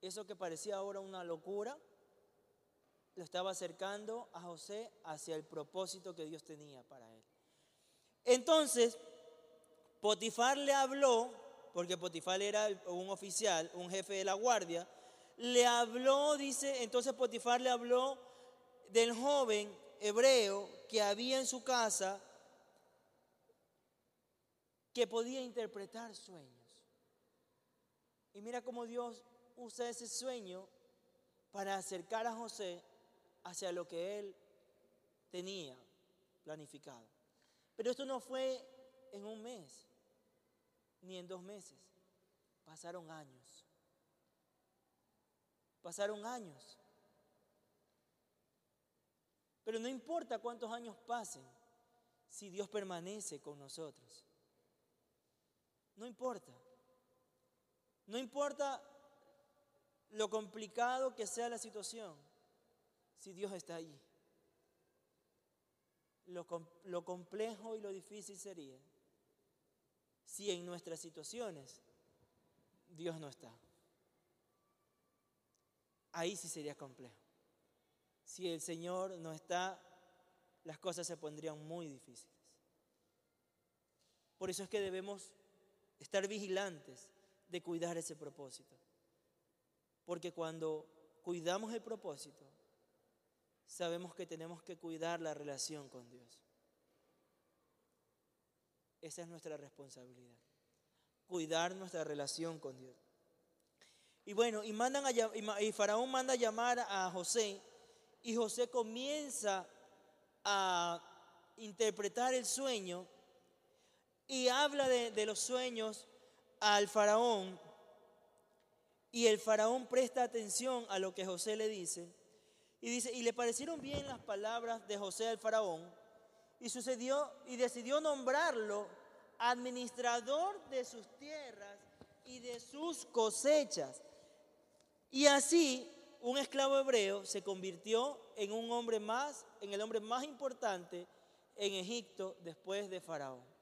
[SPEAKER 1] Eso que parecía ahora una locura, lo estaba acercando a José hacia el propósito que Dios tenía para él. Entonces, Potifar le habló, porque Potifar era un oficial, un jefe de la guardia, le habló, dice, entonces Potifar le habló del joven hebreo que había en su casa que podía interpretar sueños. Y mira cómo Dios usa ese sueño para acercar a José hacia lo que él tenía planificado. Pero esto no fue en un mes, ni en dos meses. Pasaron años. Pasaron años. Pero no importa cuántos años pasen si Dios permanece con nosotros. No importa. No importa lo complicado que sea la situación, si Dios está allí. Lo, lo, complejo y lo difícil sería si en nuestras situaciones Dios no está. ahí sí sería complejo. Si el Señor no está, las cosas se pondrían muy difíciles. Por eso es que debemos estar vigilantes de cuidar ese propósito. Porque cuando cuidamos el propósito, sabemos que tenemos que cuidar la relación con Dios. Esa es nuestra responsabilidad. Cuidar nuestra relación con Dios. Y bueno, y, mandan y Faraón manda a llamar a José y José comienza a interpretar el sueño y habla de, los sueños al faraón y el faraón presta atención a lo que José le dice y dice, y le parecieron bien las palabras de José al faraón y sucedió y decidió nombrarlo administrador de sus tierras y de sus cosechas. Y así un esclavo hebreo se convirtió en un hombre más, en el hombre más importante en Egipto después de Faraón.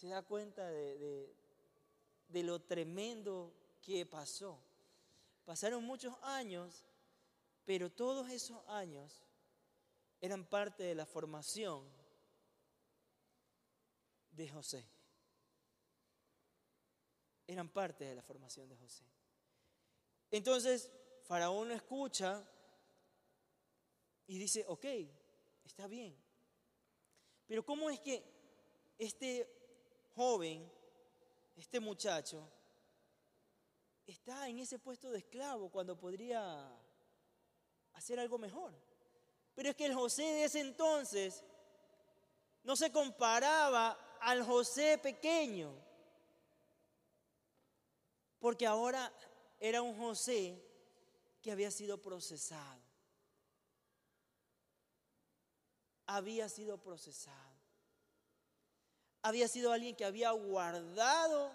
[SPEAKER 1] Se da cuenta de, de lo tremendo que pasó. Pasaron muchos años, pero todos esos años eran parte de la formación de José eran parte de la formación de José. Entonces, Faraón lo escucha y dice, ok, está bien. Pero ¿cómo es que este joven, este muchacho, está en ese puesto de esclavo cuando podría hacer algo mejor? Pero es que el José de ese entonces no se comparaba al José pequeño porque ahora era un José que había sido procesado. Había sido procesado. Había sido alguien que había guardado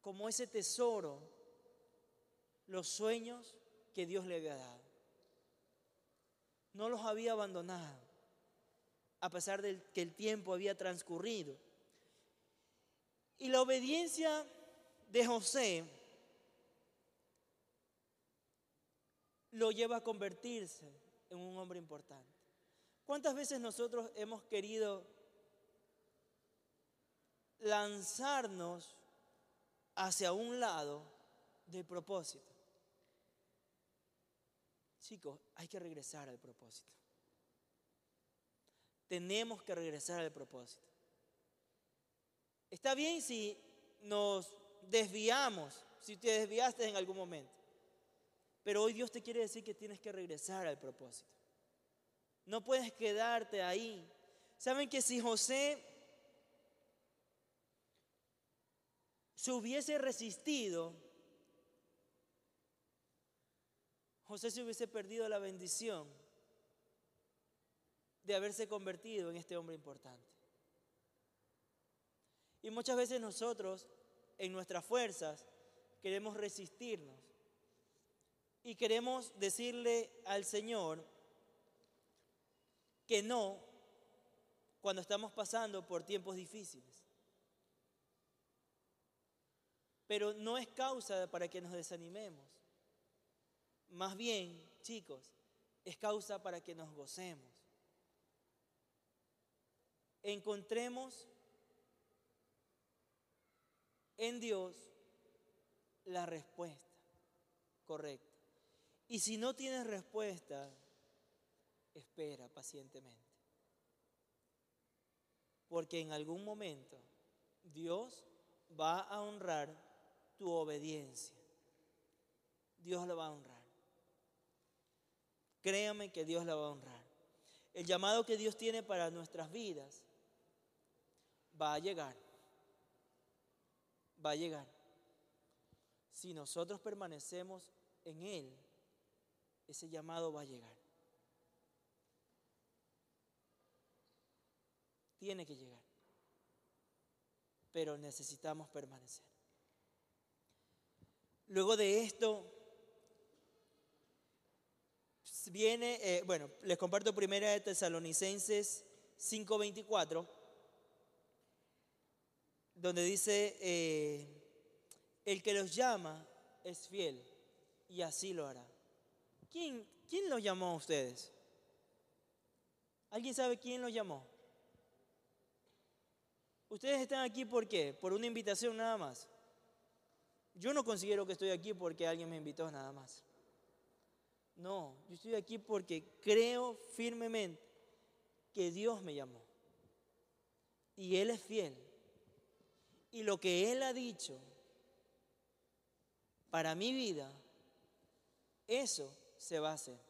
[SPEAKER 1] como ese tesoro los sueños que Dios le había dado. No los había abandonado, a pesar de que el tiempo había transcurrido. Y la obediencia de José lo lleva a convertirse en un hombre importante. ¿Cuántas veces nosotros hemos querido lanzarnos hacia un lado del propósito? Chicos, hay que regresar al propósito. Tenemos que regresar al propósito. Está bien si nos desviamos, si te desviaste en algún momento. Pero hoy Dios te quiere decir que tienes que regresar al propósito. No puedes quedarte ahí. ¿Saben que si José se hubiese resistido, José se hubiese perdido la bendición de haberse convertido en este hombre importante. Y muchas veces nosotros en nuestras fuerzas, queremos resistirnos y queremos decirle al Señor que no cuando estamos pasando por tiempos difíciles. Pero no es causa para que nos desanimemos. Más bien, chicos, es causa para que nos gocemos. Encontremos en Dios la respuesta correcta. Y si no tienes respuesta, espera pacientemente. Porque en algún momento Dios va a honrar tu obediencia. Dios la va a honrar. Créame que Dios la va a honrar. El llamado que Dios tiene para nuestras vidas va a llegar va a llegar. Si nosotros permanecemos en Él, ese llamado va a llegar. Tiene que llegar. Pero necesitamos permanecer. Luego de esto, viene, eh, bueno, les comparto primera de Tesalonicenses 5:24 donde dice, eh, el que los llama es fiel y así lo hará. ¿Quién, quién los llamó a ustedes? ¿Alguien sabe quién los llamó? Ustedes están aquí por qué? Por una invitación nada más. Yo no considero que estoy aquí porque alguien me invitó nada más. No, yo estoy aquí porque creo firmemente que Dios me llamó. Y Él es fiel. Y lo que Él ha dicho para mi vida, eso se va a hacer.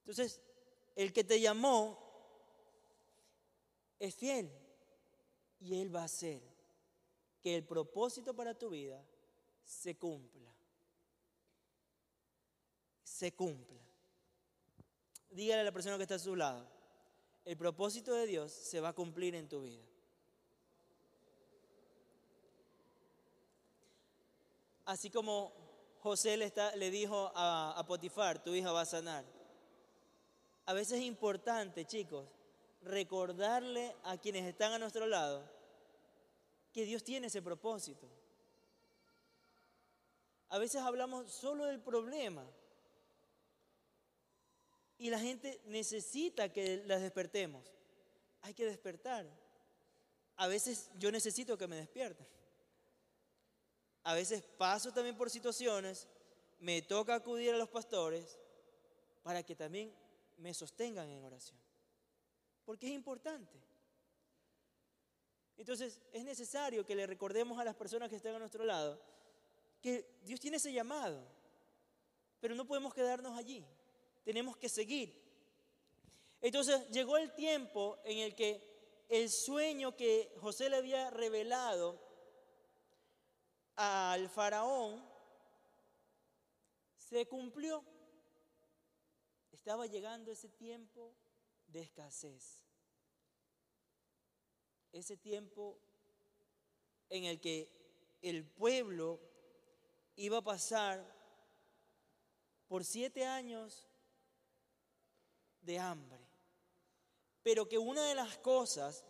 [SPEAKER 1] Entonces, el que te llamó es fiel y Él va a hacer que el propósito para tu vida se cumpla. Se cumpla. Dígale a la persona que está a su lado, el propósito de Dios se va a cumplir en tu vida. Así como José le, está, le dijo a, a Potifar, tu hija va a sanar. A veces es importante, chicos, recordarle a quienes están a nuestro lado que Dios tiene ese propósito. A veces hablamos solo del problema y la gente necesita que las despertemos. Hay que despertar. A veces yo necesito que me despierten. A veces paso también por situaciones, me toca acudir a los pastores para que también me sostengan en oración. Porque es importante. Entonces es necesario que le recordemos a las personas que están a nuestro lado que Dios tiene ese llamado, pero no podemos quedarnos allí tenemos que seguir. Entonces llegó el tiempo en el que el sueño que José le había revelado al faraón se cumplió. Estaba llegando ese tiempo de escasez. Ese tiempo en el que el pueblo iba a pasar por siete años de hambre. Pero que una de las cosas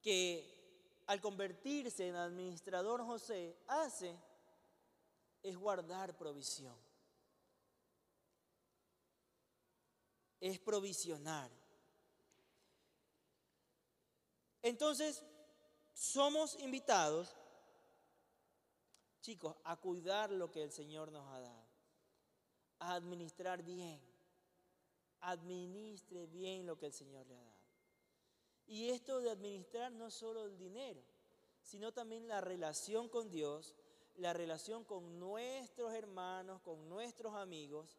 [SPEAKER 1] que al convertirse en administrador José hace es guardar provisión. Es provisionar. Entonces, somos invitados, chicos, a cuidar lo que el Señor nos ha dado a administrar bien. Administre bien lo que el Señor le ha dado. Y esto de administrar no solo el dinero, sino también la relación con Dios, la relación con nuestros hermanos, con nuestros amigos.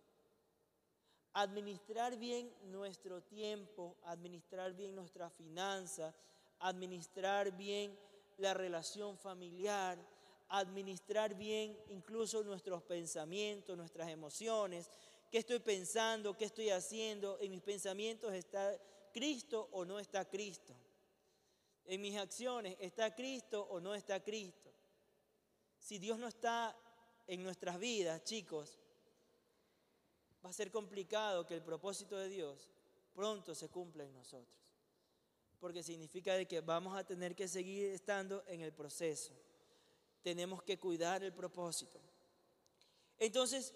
[SPEAKER 1] Administrar bien nuestro tiempo, administrar bien nuestra finanza, administrar bien la relación familiar, administrar bien incluso nuestros pensamientos, nuestras emociones. ¿Qué estoy pensando? ¿Qué estoy haciendo? ¿En mis pensamientos está Cristo o no está Cristo? ¿En mis acciones está Cristo o no está Cristo? Si Dios no está en nuestras vidas, chicos, va a ser complicado que el propósito de Dios pronto se cumpla en nosotros. Porque significa de que vamos a tener que seguir estando en el proceso tenemos que cuidar el propósito. Entonces,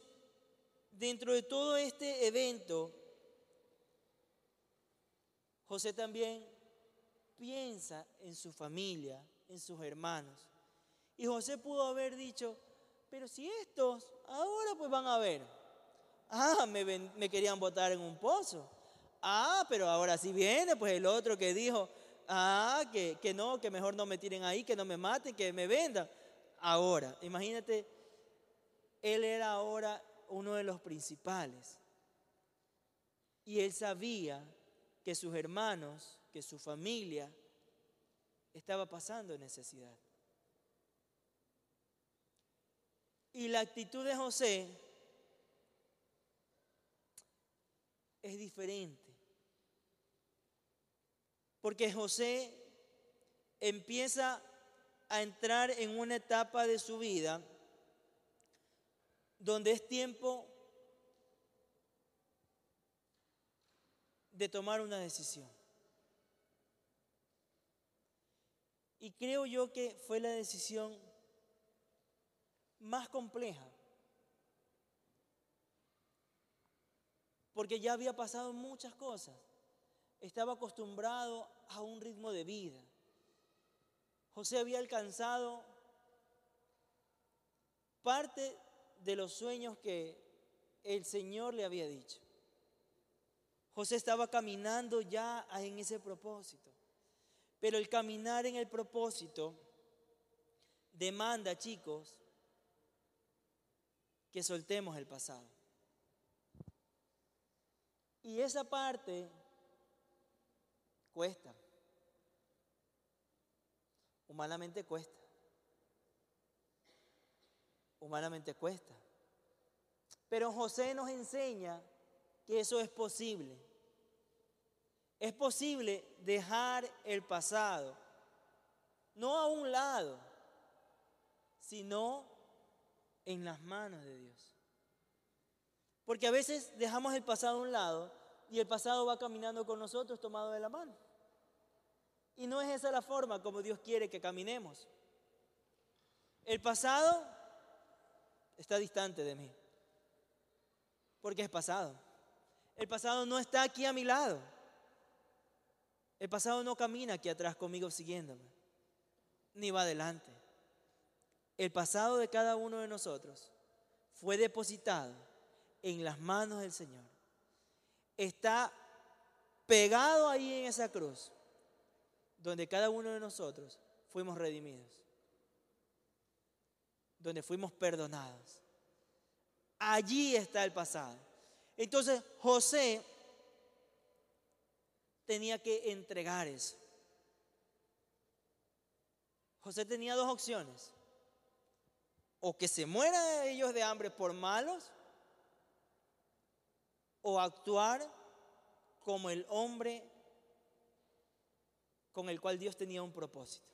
[SPEAKER 1] dentro de todo este evento, José también piensa en su familia, en sus hermanos. Y José pudo haber dicho, pero si estos ahora pues van a ver, ah, me, me querían botar en un pozo. Ah, pero ahora sí viene, pues el otro que dijo, ah, que, que no, que mejor no me tiren ahí, que no me maten, que me vendan ahora. Imagínate, él era ahora uno de los principales. Y él sabía que sus hermanos, que su familia estaba pasando necesidad. Y la actitud de José es diferente. Porque José empieza a entrar en una etapa de su vida donde es tiempo de tomar una decisión. Y creo yo que fue la decisión más compleja. Porque ya había pasado muchas cosas. Estaba acostumbrado a un ritmo de vida. José había alcanzado parte de los sueños que el Señor le había dicho. José estaba caminando ya en ese propósito. Pero el caminar en el propósito demanda, chicos, que soltemos el pasado. Y esa parte cuesta. Humanamente cuesta. Humanamente cuesta. Pero José nos enseña que eso es posible. Es posible dejar el pasado, no a un lado, sino en las manos de Dios. Porque a veces dejamos el pasado a un lado y el pasado va caminando con nosotros tomado de la mano. Y no es esa la forma como Dios quiere que caminemos. El pasado está distante de mí, porque es pasado. El pasado no está aquí a mi lado. El pasado no camina aquí atrás conmigo siguiéndome, ni va adelante. El pasado de cada uno de nosotros fue depositado en las manos del Señor. Está pegado ahí en esa cruz, donde cada uno de nosotros fuimos redimidos, donde fuimos perdonados. Allí está el pasado. Entonces José tenía que entregar eso. José tenía dos opciones. O que se mueran ellos de hambre por malos, o actuar como el hombre con el cual Dios tenía un propósito.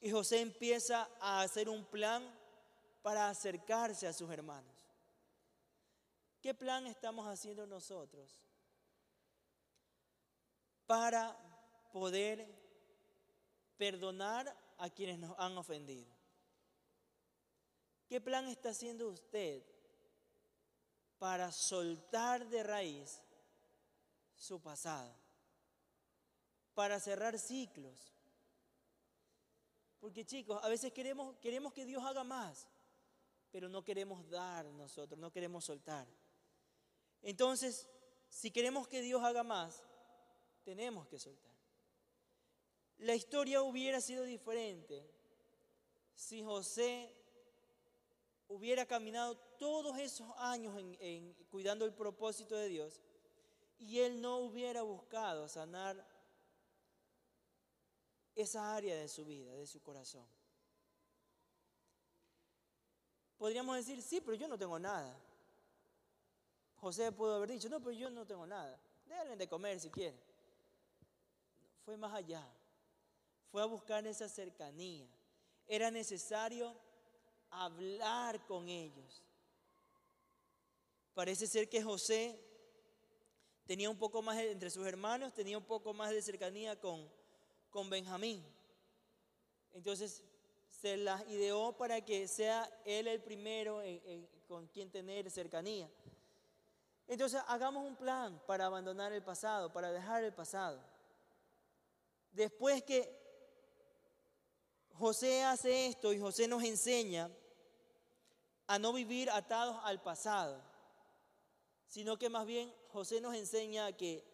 [SPEAKER 1] Y José empieza a hacer un plan para acercarse a sus hermanos. ¿Qué plan estamos haciendo nosotros para poder perdonar a quienes nos han ofendido? ¿Qué plan está haciendo usted para soltar de raíz su pasado? Para cerrar ciclos. Porque chicos, a veces queremos, queremos que Dios haga más, pero no queremos dar nosotros, no queremos soltar. Entonces, si queremos que Dios haga más, tenemos que soltar. La historia hubiera sido diferente si José hubiera caminado todos esos años en, cuidando el propósito de Dios y él no hubiera buscado sanar esa área de su vida, de su corazón. Podríamos decir, sí, pero yo no tengo nada. José pudo haber dicho, no, pero yo no tengo nada. Déjenle de comer si quieren. Fue más allá. Fue a buscar esa cercanía. Era necesario hablar con ellos. Parece ser que José tenía un poco más, entre sus hermanos, tenía un poco más de cercanía con, con Benjamín. Entonces se las ideó para que sea él el primero con quien tener cercanía. Entonces hagamos un plan para abandonar el pasado, para dejar el pasado. Después que José hace esto y José nos enseña a no vivir atados al pasado, sino que más bien José nos enseña que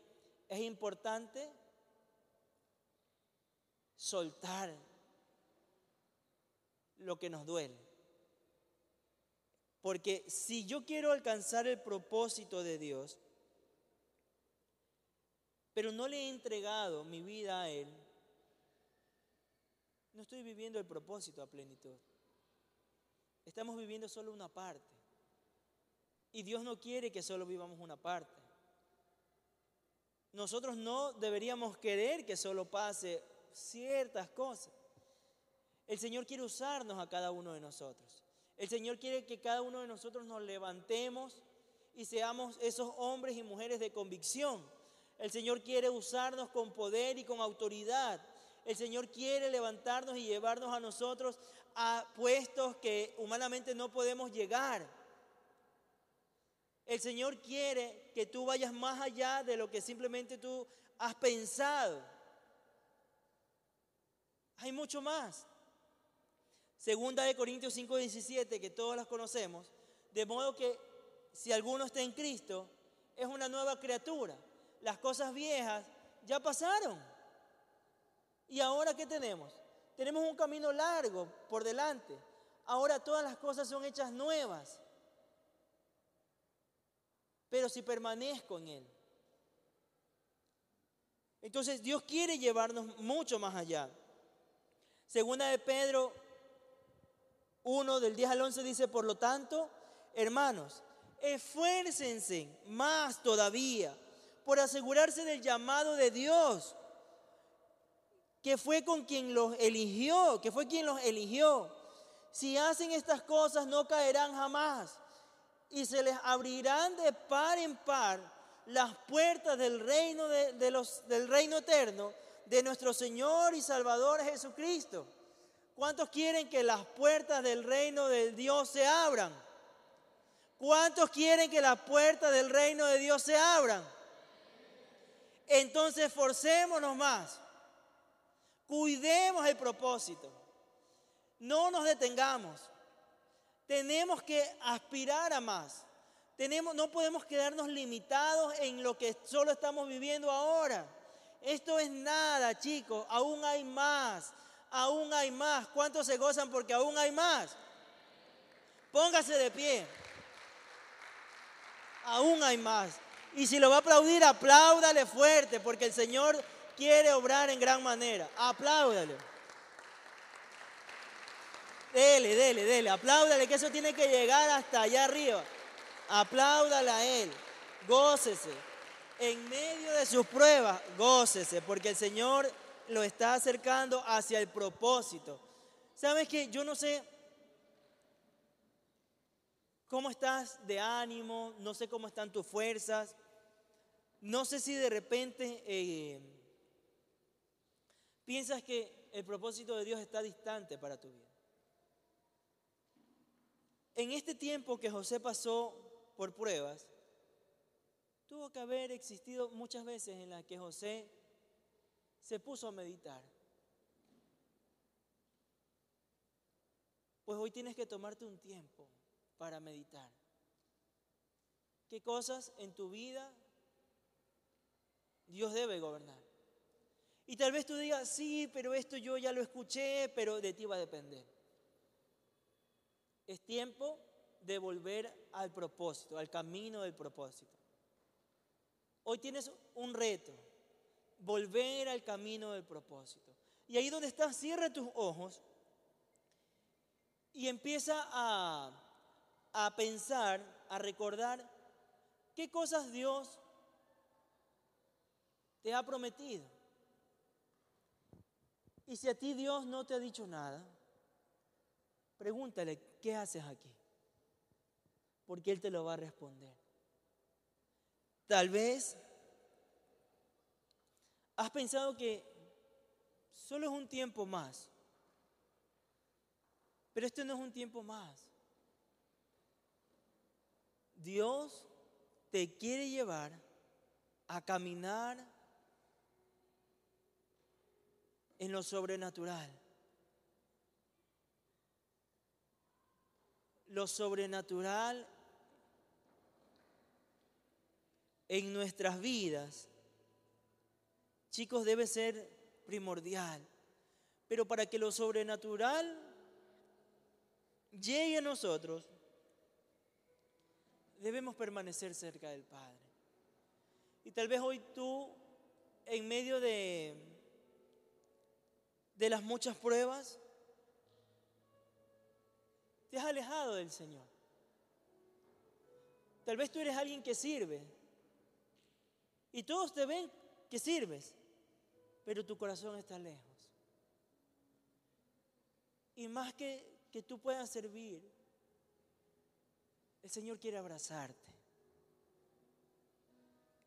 [SPEAKER 1] es importante soltar lo que nos duele. Porque si yo quiero alcanzar el propósito de Dios, pero no le he entregado mi vida a Él, no estoy viviendo el propósito a plenitud. Estamos viviendo solo una parte. Y Dios no quiere que solo vivamos una parte. Nosotros no deberíamos querer que solo pase ciertas cosas. El Señor quiere usarnos a cada uno de nosotros. El Señor quiere que cada uno de nosotros nos levantemos y seamos esos hombres y mujeres de convicción. El Señor quiere usarnos con poder y con autoridad. El Señor quiere levantarnos y llevarnos a nosotros a puestos que humanamente no podemos llegar. El Señor quiere que tú vayas más allá de lo que simplemente tú has pensado. Hay mucho más. Segunda de Corintios 5:17, que todos las conocemos, de modo que si alguno está en Cristo, es una nueva criatura. Las cosas viejas ya pasaron. ¿Y ahora qué tenemos? Tenemos un camino largo por delante. Ahora todas las cosas son hechas nuevas. Pero si permanezco en Él. Entonces Dios quiere llevarnos mucho más allá. Segunda de Pedro 1 del 10 al 11 dice, por lo tanto, hermanos, esfuércense más todavía por asegurarse del llamado de Dios, que fue con quien los eligió, que fue quien los eligió. Si hacen estas cosas no caerán jamás y se les abrirán de par en par las puertas del reino, de, del reino eterno de nuestro Señor y Salvador Jesucristo. ¿Cuántos quieren que las puertas del reino de Dios se abran? ¿Cuántos quieren que las puertas del reino de Dios se abran? Entonces forcémonos más. Cuidemos el propósito. No nos detengamos. Tenemos que aspirar a más. Tenemos, no podemos quedarnos limitados en lo que solo estamos viviendo ahora. Esto es nada, chicos. Aún hay más aún hay más. ¿Cuántos se gozan porque aún hay más? Póngase de pie. Aún hay más. Y si lo va a aplaudir, apláudale fuerte, porque el Señor quiere obrar en gran manera. Apláudale. Dele, dele, dele. Apláudale, que eso tiene que llegar hasta allá arriba. Apláudale a Él. Gócese. En medio de sus pruebas, gócese, porque el Señor lo está acercando hacia el propósito. ¿Sabes que Yo no sé cómo estás de ánimo, no sé cómo están tus fuerzas, no sé si de repente eh, piensas que el propósito de Dios está distante para tu vida. En este tiempo que José pasó por pruebas, tuvo que haber existido muchas veces en las que José se puso a meditar. Pues hoy tienes que tomarte un tiempo para meditar. ¿Qué cosas en tu vida Dios debe gobernar? Y tal vez tú digas, sí, pero esto yo ya lo escuché, pero de ti va a depender. Es tiempo de volver al propósito, al camino del propósito. Hoy tienes un reto volver al camino del propósito. Y ahí donde estás, cierra tus ojos y empieza a, a pensar, a recordar qué cosas Dios te ha prometido. Y si a ti Dios no te ha dicho nada, pregúntale, ¿qué haces aquí? Porque Él te lo va a responder. Tal vez ¿Has pensado que solo es un tiempo más? Pero esto no es un tiempo más. Dios te quiere llevar a caminar en lo sobrenatural. Lo sobrenatural en nuestras vidas chicos, debe ser primordial. Pero para que lo sobrenatural llegue a nosotros, debemos permanecer cerca del Padre. Y tal vez hoy tú, en medio de, de las muchas pruebas, te has alejado del Señor. Tal vez tú eres alguien que sirve. Y todos te ven que sirves pero tu corazón está lejos. Y más que, que tú puedas servir, el Señor quiere abrazarte.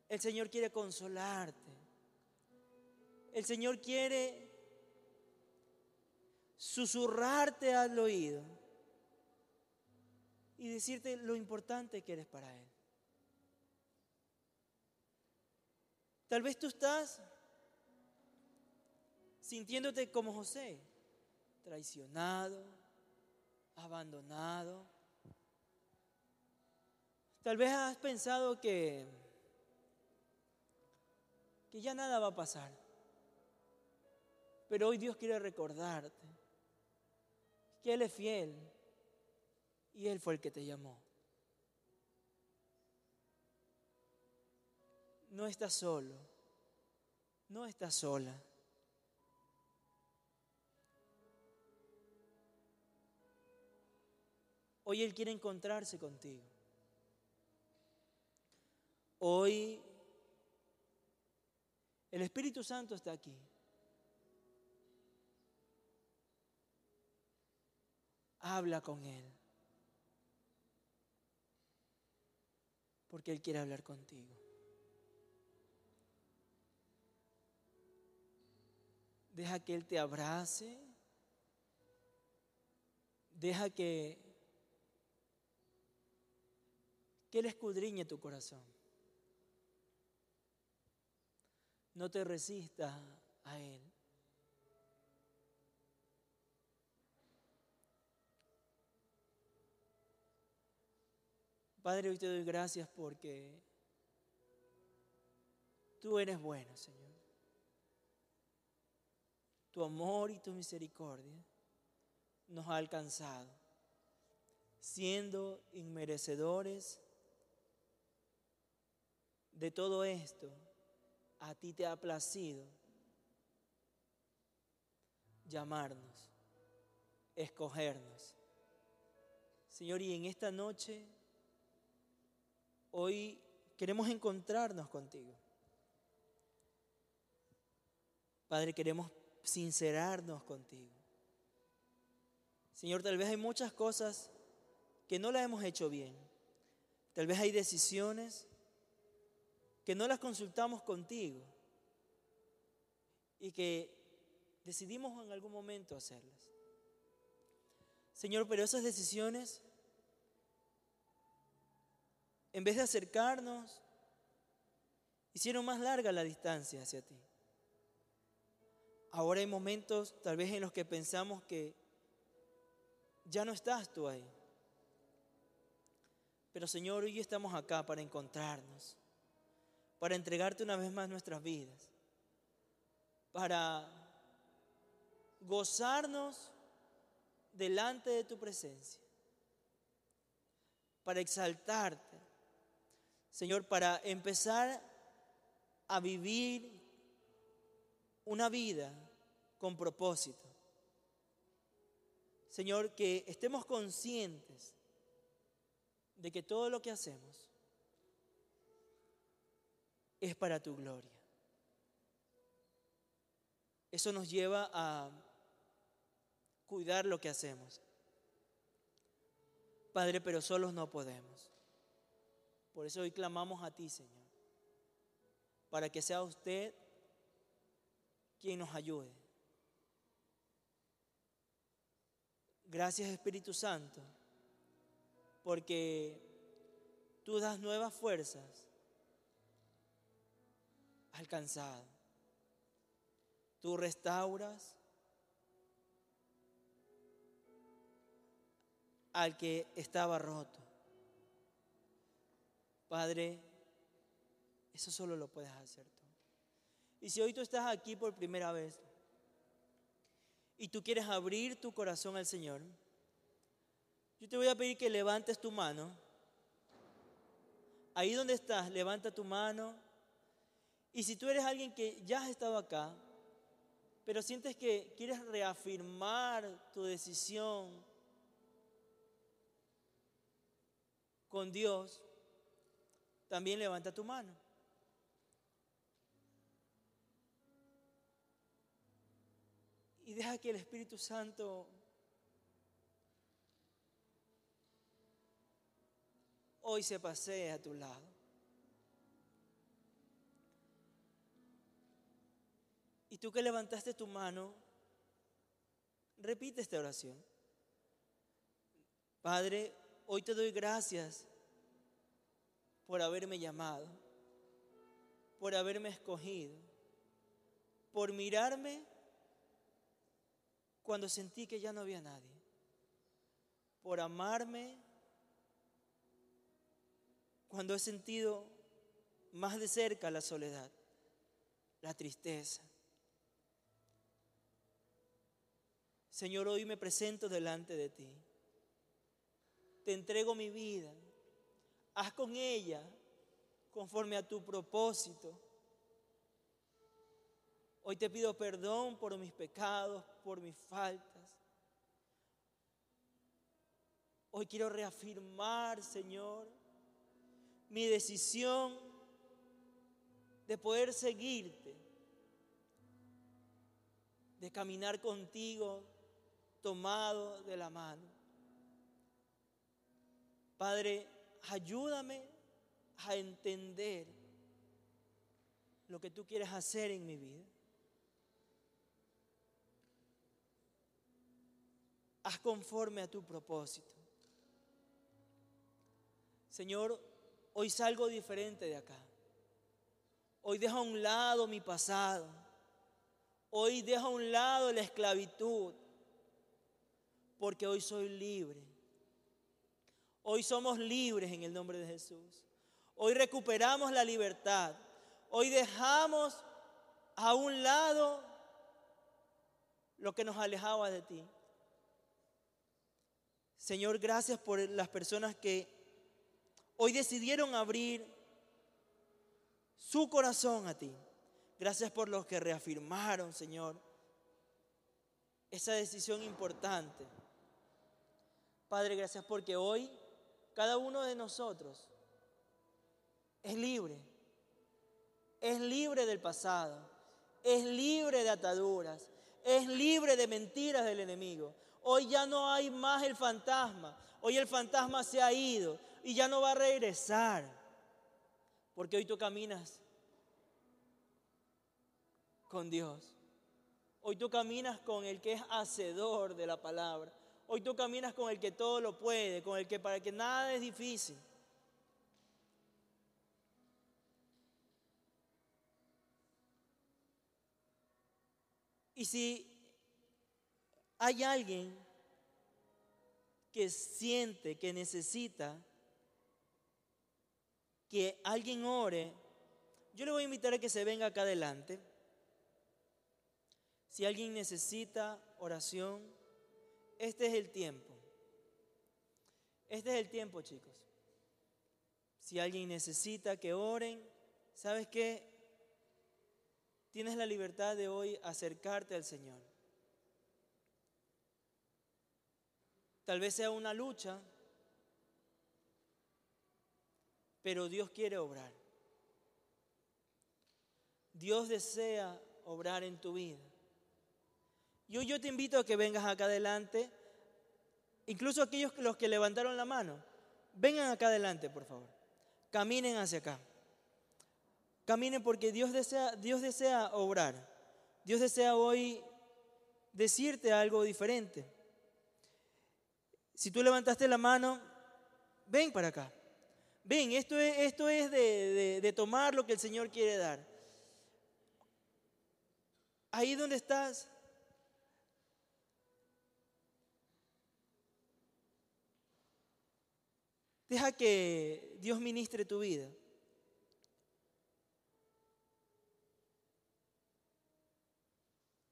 [SPEAKER 1] El Señor quiere consolarte. El Señor quiere susurrarte al oído y decirte lo importante que eres para Él. Tal vez tú estás sintiéndote como José, traicionado, abandonado. Tal vez has pensado que, que ya nada va a pasar. Pero hoy Dios quiere recordarte que Él es fiel y Él fue el que te llamó. No estás solo, no estás sola. Hoy Él quiere encontrarse contigo. Hoy el Espíritu Santo está aquí. Habla con Él. Porque Él quiere hablar contigo. Deja que Él te abrace. Deja que, que Él escudriñe tu corazón. No te resistas a Él. Padre, hoy te doy gracias porque tú eres bueno, Señor. Tu amor y tu misericordia nos ha alcanzado, siendo inmerecedores de todo esto a ti te ha placido llamarnos, escogernos. Señor, y en esta noche, hoy queremos encontrarnos contigo. Padre, queremos sincerarnos contigo. Señor, tal vez hay muchas cosas que no las hemos hecho bien. Tal vez hay decisiones que no las consultamos contigo y que decidimos en algún momento hacerlas. Señor, pero esas decisiones, en vez de acercarnos, hicieron más larga la distancia hacia ti. Ahora hay momentos tal vez en los que pensamos que ya no estás tú ahí. Pero Señor, hoy estamos acá para encontrarnos para entregarte una vez más nuestras vidas, para gozarnos delante de tu presencia, para exaltarte, Señor, para empezar a vivir una vida con propósito. Señor, que estemos conscientes de que todo lo que hacemos es para tu gloria. Eso nos lleva a cuidar lo que hacemos. Padre, pero solos no podemos. Por eso hoy clamamos a ti, Señor, para que sea usted quien nos ayude. Gracias Espíritu Santo, porque tú das nuevas fuerzas alcanzado. Tú restauras al que estaba roto. Padre, eso solo lo puedes hacer tú. Y si hoy tú estás aquí por primera vez y tú quieres abrir tu corazón al Señor, yo te voy a pedir que levantes tu mano. Ahí donde estás, levanta tu mano y si tú eres alguien que ya has estado acá, pero sientes que quieres reafirmar tu decisión con Dios, también levanta tu mano. Y deja que el Espíritu Santo hoy se pasee a tu lado. Y tú que levantaste tu mano, repite esta oración. Padre, hoy te doy gracias por haberme llamado, por haberme escogido, por mirarme cuando sentí que ya no había nadie, por amarme cuando he sentido más de cerca la soledad, la tristeza. Señor, hoy me presento delante de ti. Te entrego mi vida. Haz con ella conforme a tu propósito. Hoy te pido perdón por mis pecados, por mis faltas. Hoy quiero reafirmar, Señor, mi decisión de poder seguirte, de caminar contigo tomado de la mano. Padre, ayúdame a entender lo que tú quieres hacer en mi vida. Haz conforme a tu propósito. Señor, hoy salgo diferente de acá. Hoy dejo a un lado mi pasado. Hoy dejo a un lado la esclavitud. Porque hoy soy libre. Hoy somos libres en el nombre de Jesús. Hoy recuperamos la libertad. Hoy dejamos a un lado lo que nos alejaba de ti. Señor, gracias por las personas que hoy decidieron abrir su corazón a ti. Gracias por los que reafirmaron, Señor, esa decisión importante. Padre, gracias porque hoy cada uno de nosotros es libre. Es libre del pasado. Es libre de ataduras. Es libre de mentiras del enemigo. Hoy ya no hay más el fantasma. Hoy el fantasma se ha ido y ya no va a regresar. Porque hoy tú caminas con Dios. Hoy tú caminas con el que es hacedor de la palabra. Hoy tú caminas con el que todo lo puede, con el que para que nada es difícil. Y si hay alguien que siente que necesita que alguien ore, yo le voy a invitar a que se venga acá adelante. Si alguien necesita oración, este es el tiempo. Este es el tiempo, chicos. Si alguien necesita que oren, ¿sabes qué? Tienes la libertad de hoy acercarte al Señor. Tal vez sea una lucha, pero Dios quiere obrar. Dios desea obrar en tu vida. Yo, yo te invito a que vengas acá adelante, incluso aquellos los que levantaron la mano, vengan acá adelante, por favor. Caminen hacia acá. Caminen porque Dios desea, Dios desea obrar. Dios desea hoy decirte algo diferente. Si tú levantaste la mano, ven para acá. Ven, esto es, esto es de, de tomar lo que el Señor quiere dar. Ahí donde estás, Deja que Dios ministre tu vida.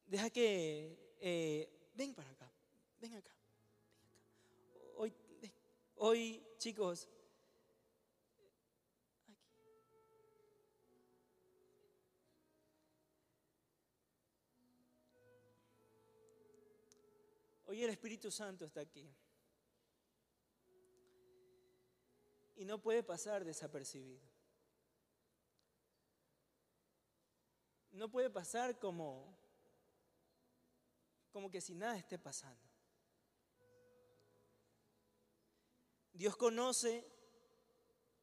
[SPEAKER 1] Deja que... Eh, ven para acá, ven acá. Hoy, chicos, Hoy el Espíritu Santo está aquí. Y no puede pasar desapercibido. No puede pasar como, como que si nada esté pasando. Dios conoce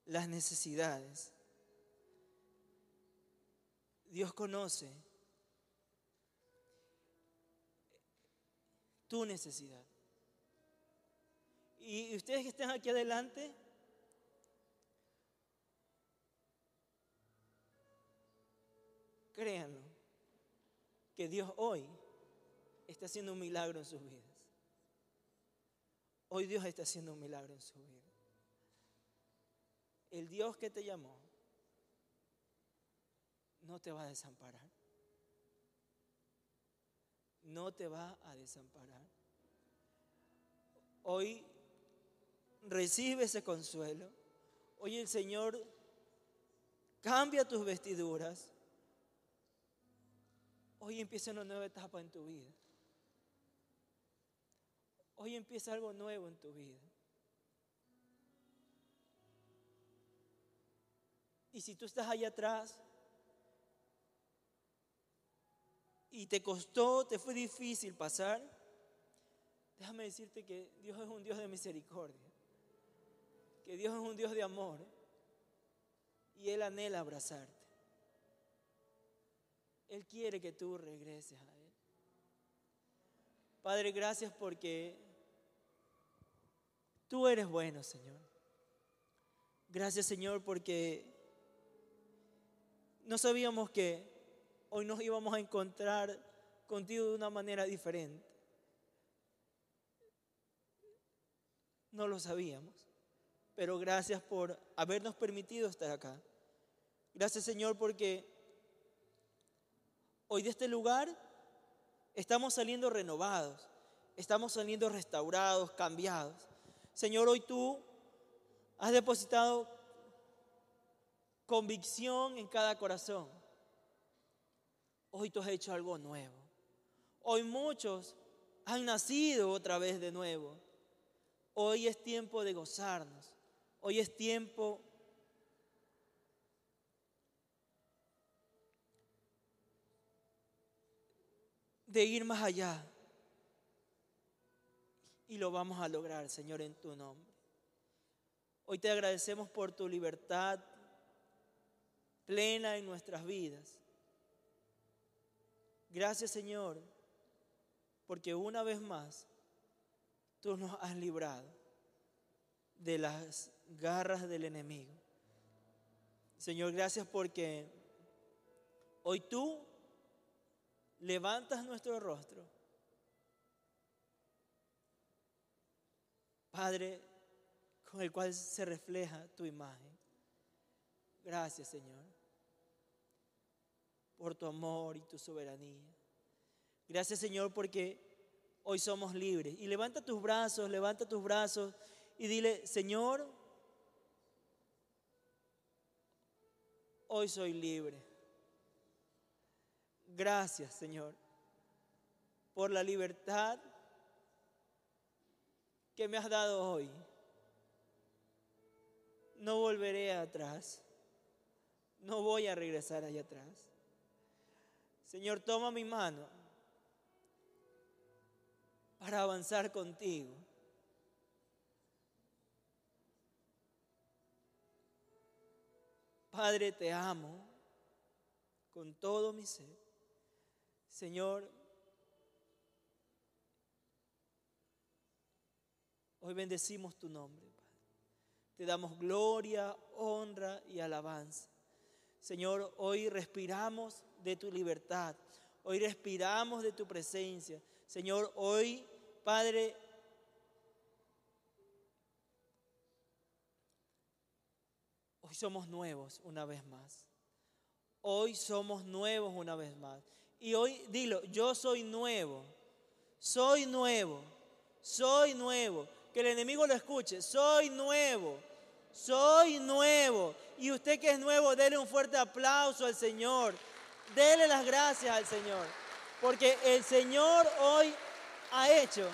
[SPEAKER 1] las necesidades. Dios conoce tu necesidad. Y ustedes que están aquí adelante, créanlo, que Dios hoy está haciendo un milagro en sus vidas. Hoy Dios está haciendo un milagro en su vida. El Dios que te llamó no te va a desamparar. No te va a desamparar. Hoy recibe ese consuelo. Hoy el Señor cambia tus vestiduras. Hoy empieza una nueva etapa en tu vida. Hoy empieza algo nuevo en tu vida. Y si tú estás allá atrás y te costó, te fue difícil pasar, déjame decirte que Dios es un Dios de misericordia, que Dios es un Dios de amor y Él anhela abrazarte. Él quiere que tú regreses a Él. Padre, gracias porque Tú eres bueno, Señor. Gracias, Señor, porque no sabíamos que hoy nos íbamos a encontrar contigo de una manera diferente. No lo sabíamos, pero gracias por habernos permitido estar acá. Gracias, Señor, porque hoy de este lugar estamos saliendo renovados, estamos saliendo restaurados, cambiados. Señor, hoy tú has depositado convicción en cada corazón. Hoy tú has hecho algo nuevo. Hoy muchos han nacido otra vez de nuevo. Hoy es tiempo de gozarnos. Hoy es tiempo de ir más allá. Y lo vamos a lograr, Señor, en tu nombre. Hoy te agradecemos por tu libertad plena en nuestras vidas. Gracias, Señor, porque una vez más tú nos has librado de las garras del enemigo. Señor, gracias porque hoy tú levantas nuestro rostro Padre, con el cual se refleja tu imagen. Gracias, Señor, por tu amor y tu soberanía. Gracias, Señor, porque hoy somos libres. Y levanta tus brazos, levanta tus brazos y dile, Señor, hoy soy libre. Gracias, Señor, por la libertad que me has dado hoy, no volveré atrás. No voy a regresar allá atrás. Señor, toma mi mano para avanzar contigo. Padre, te amo con todo mi ser. Señor, Hoy bendecimos tu nombre, Padre. Te damos gloria, honra y alabanza. Señor, hoy respiramos de tu libertad. Hoy respiramos de tu presencia. Señor, hoy, Padre, hoy somos nuevos una vez más. Hoy somos nuevos una vez más. Y hoy, dilo, yo soy nuevo. Soy nuevo. Soy nuevo que el enemigo lo escuche. Soy nuevo, soy nuevo. Y usted que es nuevo, dele un fuerte aplauso al Señor. Dele las gracias al Señor. Porque el Señor hoy ha hecho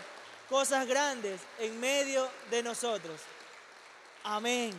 [SPEAKER 1] cosas grandes en medio de nosotros. Amén.